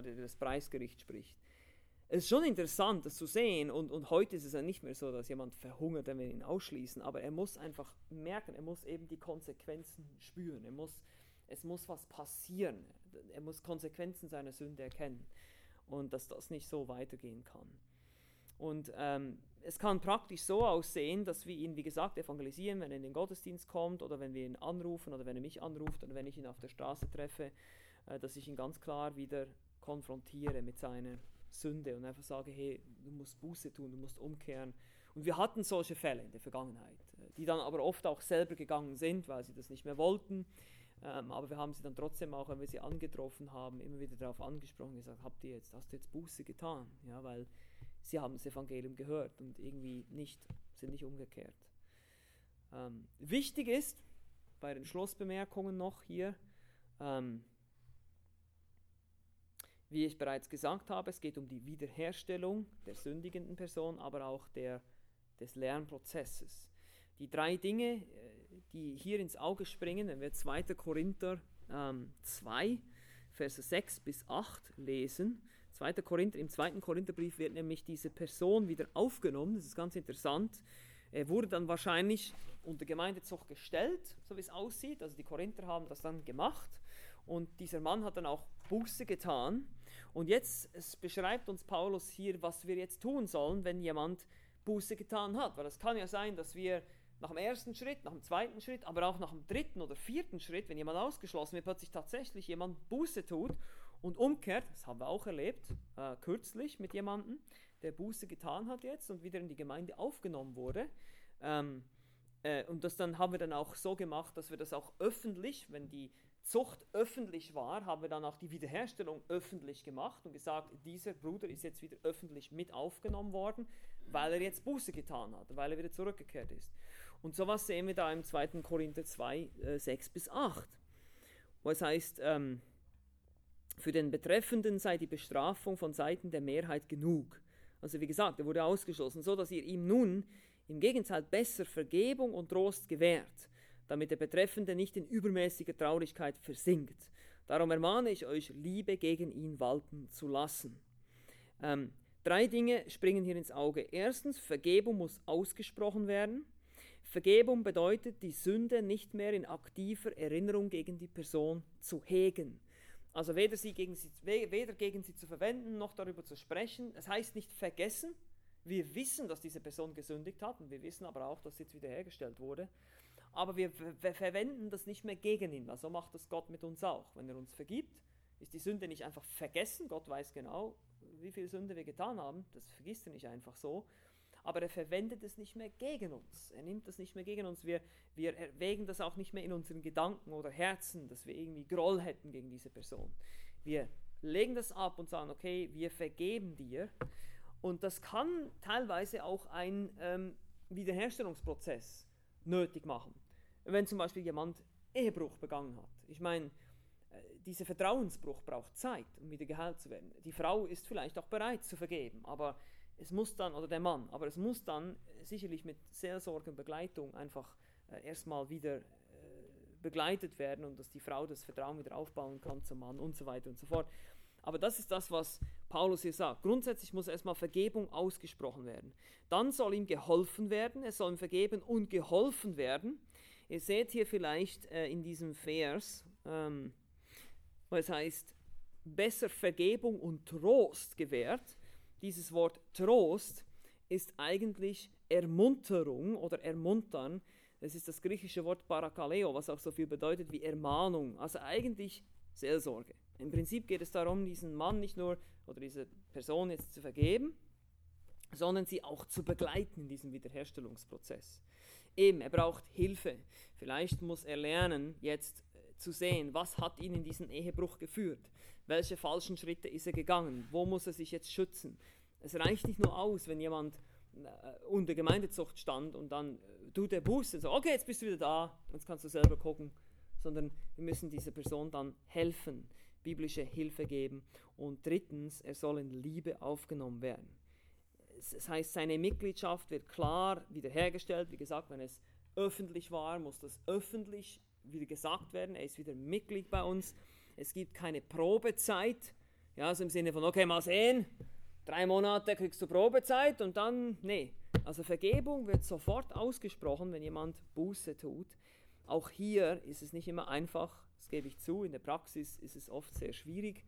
das Preisgericht spricht es ist schon interessant, das zu sehen. Und, und heute ist es ja nicht mehr so, dass jemand verhungert, wenn wir ihn ausschließen. Aber er muss einfach merken, er muss eben die Konsequenzen spüren. Er muss, es muss was passieren. Er muss Konsequenzen seiner Sünde erkennen. Und dass das nicht so weitergehen kann. Und ähm, es kann praktisch so aussehen, dass wir ihn, wie gesagt, evangelisieren, wenn er in den Gottesdienst kommt oder wenn wir ihn anrufen oder wenn er mich anruft oder wenn ich ihn auf der Straße treffe, äh, dass ich ihn ganz klar wieder konfrontiere mit seiner Sünde und einfach sage, hey, du musst Buße tun, du musst umkehren. Und wir hatten solche Fälle in der Vergangenheit, äh, die dann aber oft auch selber gegangen sind, weil sie das nicht mehr wollten. Ähm, aber wir haben sie dann trotzdem auch, wenn wir sie angetroffen haben, immer wieder darauf angesprochen, gesagt, habt ihr jetzt, hast du jetzt Buße getan? Ja, weil sie haben das Evangelium gehört und irgendwie nicht, sind nicht umgekehrt. Ähm, wichtig ist, bei den Schlussbemerkungen noch hier, ähm, wie ich bereits gesagt habe, es geht um die Wiederherstellung der sündigenden Person, aber auch der, des Lernprozesses. die drei Dinge, äh, die hier ins Auge springen, wenn wir 2. Korinther ähm, 2, Verse 6 bis 8 lesen. 2. Korinther, Im 2. Korintherbrief wird nämlich diese Person wieder aufgenommen, das ist ganz interessant. Er wurde dann wahrscheinlich unter Gemeindezucht gestellt, so wie es aussieht. Also die Korinther haben das dann gemacht und dieser Mann hat dann auch Buße getan. Und jetzt beschreibt uns Paulus hier, was wir jetzt tun sollen, wenn jemand Buße getan hat. Weil es kann ja sein, dass wir nach dem ersten Schritt, nach dem zweiten Schritt, aber auch nach dem dritten oder vierten Schritt, wenn jemand ausgeschlossen wird, plötzlich tatsächlich jemand Buße tut und umkehrt, das haben wir auch erlebt, äh, kürzlich mit jemandem, der Buße getan hat jetzt und wieder in die Gemeinde aufgenommen wurde. Ähm, äh, und das dann haben wir dann auch so gemacht, dass wir das auch öffentlich, wenn die Zucht öffentlich war, haben wir dann auch die Wiederherstellung öffentlich gemacht und gesagt, dieser Bruder ist jetzt wieder öffentlich mit aufgenommen worden, weil er jetzt Buße getan hat, weil er wieder zurückgekehrt ist. Und sowas sehen wir da im 2. Korinther 2, äh, 6 bis 8, wo es heißt, ähm, für den Betreffenden sei die Bestrafung von Seiten der Mehrheit genug. Also wie gesagt, er wurde ausgeschlossen, so dass ihr ihm nun im Gegenteil besser Vergebung und Trost gewährt, damit der Betreffende nicht in übermäßiger Traurigkeit versinkt. Darum ermahne ich euch, Liebe gegen ihn walten zu lassen. Ähm, drei Dinge springen hier ins Auge. Erstens, Vergebung muss ausgesprochen werden. Vergebung bedeutet, die Sünde nicht mehr in aktiver Erinnerung gegen die Person zu hegen. Also weder, sie gegen sie, weder gegen sie zu verwenden, noch darüber zu sprechen. Es heißt nicht vergessen. Wir wissen, dass diese Person gesündigt hat und wir wissen aber auch, dass sie jetzt wiederhergestellt wurde. Aber wir, wir verwenden das nicht mehr gegen ihn. Also macht das Gott mit uns auch. Wenn er uns vergibt, ist die Sünde nicht einfach vergessen. Gott weiß genau, wie viel Sünde wir getan haben. Das vergisst er nicht einfach so aber er verwendet es nicht mehr gegen uns. Er nimmt das nicht mehr gegen uns. Wir, wir erwägen das auch nicht mehr in unseren Gedanken oder Herzen, dass wir irgendwie Groll hätten gegen diese Person. Wir legen das ab und sagen, okay, wir vergeben dir. Und das kann teilweise auch ein ähm, Wiederherstellungsprozess nötig machen. Wenn zum Beispiel jemand Ehebruch begangen hat. Ich meine, äh, dieser Vertrauensbruch braucht Zeit, um wieder geheilt zu werden. Die Frau ist vielleicht auch bereit zu vergeben, aber es muss dann, oder der Mann, aber es muss dann sicherlich mit Seelsorge und Begleitung einfach äh, erstmal wieder äh, begleitet werden und dass die Frau das Vertrauen wieder aufbauen kann zum Mann und so weiter und so fort. Aber das ist das, was Paulus hier sagt. Grundsätzlich muss erstmal Vergebung ausgesprochen werden. Dann soll ihm geholfen werden, es soll ihm vergeben und geholfen werden. Ihr seht hier vielleicht äh, in diesem Vers, ähm, es heißt, besser Vergebung und Trost gewährt dieses Wort Trost ist eigentlich Ermunterung oder Ermuntern. Das ist das griechische Wort Parakaleo, was auch so viel bedeutet wie Ermahnung. Also eigentlich Seelsorge. Im Prinzip geht es darum, diesen Mann nicht nur oder diese Person jetzt zu vergeben, sondern sie auch zu begleiten in diesem Wiederherstellungsprozess. Eben, er braucht Hilfe. Vielleicht muss er lernen, jetzt äh, zu sehen, was hat ihn in diesen Ehebruch geführt. Welche falschen Schritte ist er gegangen? Wo muss er sich jetzt schützen? Es reicht nicht nur aus, wenn jemand äh, unter Gemeindezucht stand und dann äh, tut er Buße, so, okay, jetzt bist du wieder da, jetzt kannst du selber gucken, sondern wir müssen dieser Person dann helfen, biblische Hilfe geben. Und drittens, er soll in Liebe aufgenommen werden. Das heißt, seine Mitgliedschaft wird klar wiederhergestellt. Wie gesagt, wenn es öffentlich war, muss das öffentlich wieder gesagt werden. Er ist wieder Mitglied bei uns. Es gibt keine Probezeit. Ja, also im Sinne von, okay, mal sehen, drei Monate kriegst du Probezeit und dann, nee. Also Vergebung wird sofort ausgesprochen, wenn jemand Buße tut. Auch hier ist es nicht immer einfach, das gebe ich zu, in der Praxis ist es oft sehr schwierig.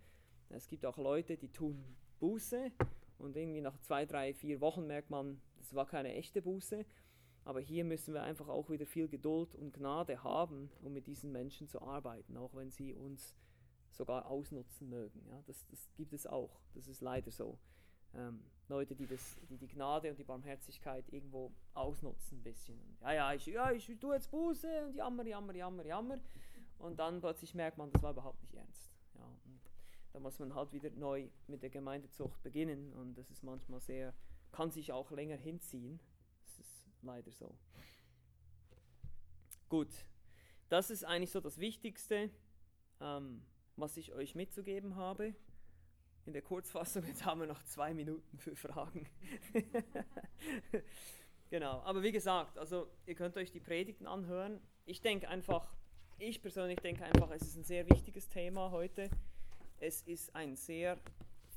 Es gibt auch Leute, die tun Buße und irgendwie nach zwei, drei, vier Wochen merkt man, das war keine echte Buße. Aber hier müssen wir einfach auch wieder viel Geduld und Gnade haben, um mit diesen Menschen zu arbeiten, auch wenn sie uns sogar ausnutzen mögen. Ja, das, das gibt es auch, das ist leider so. Ähm, Leute, die, das, die die Gnade und die Barmherzigkeit irgendwo ausnutzen ein bisschen. Ja, ja, ich, ja, ich tue jetzt Buße und jammer, jammer, jammer, jammer. Und dann plötzlich merkt man, das war überhaupt nicht ernst. Ja, da muss man halt wieder neu mit der Gemeindezucht beginnen und das ist manchmal sehr, kann sich auch länger hinziehen. Das ist leider so. Gut, das ist eigentlich so das Wichtigste. Ähm, was ich euch mitzugeben habe. In der Kurzfassung, jetzt haben wir noch zwei Minuten für Fragen. Genau, aber wie gesagt, also ihr könnt euch die Predigten anhören. Ich denke einfach, ich persönlich denke einfach, es ist ein sehr wichtiges Thema heute. Es ist ein sehr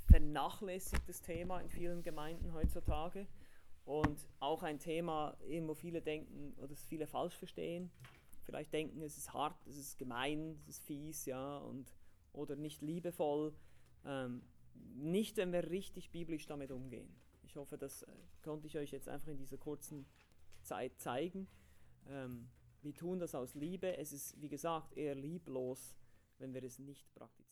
vernachlässigtes Thema in vielen Gemeinden heutzutage und auch ein Thema, wo viele denken oder es viele falsch verstehen. Vielleicht denken, es ist hart, es ist gemein, es ist fies, ja, und, oder nicht liebevoll. Ähm, nicht, wenn wir richtig biblisch damit umgehen. Ich hoffe, das äh, konnte ich euch jetzt einfach in dieser kurzen Zeit zeigen. Ähm, wir tun das aus Liebe. Es ist, wie gesagt, eher lieblos, wenn wir es nicht praktizieren.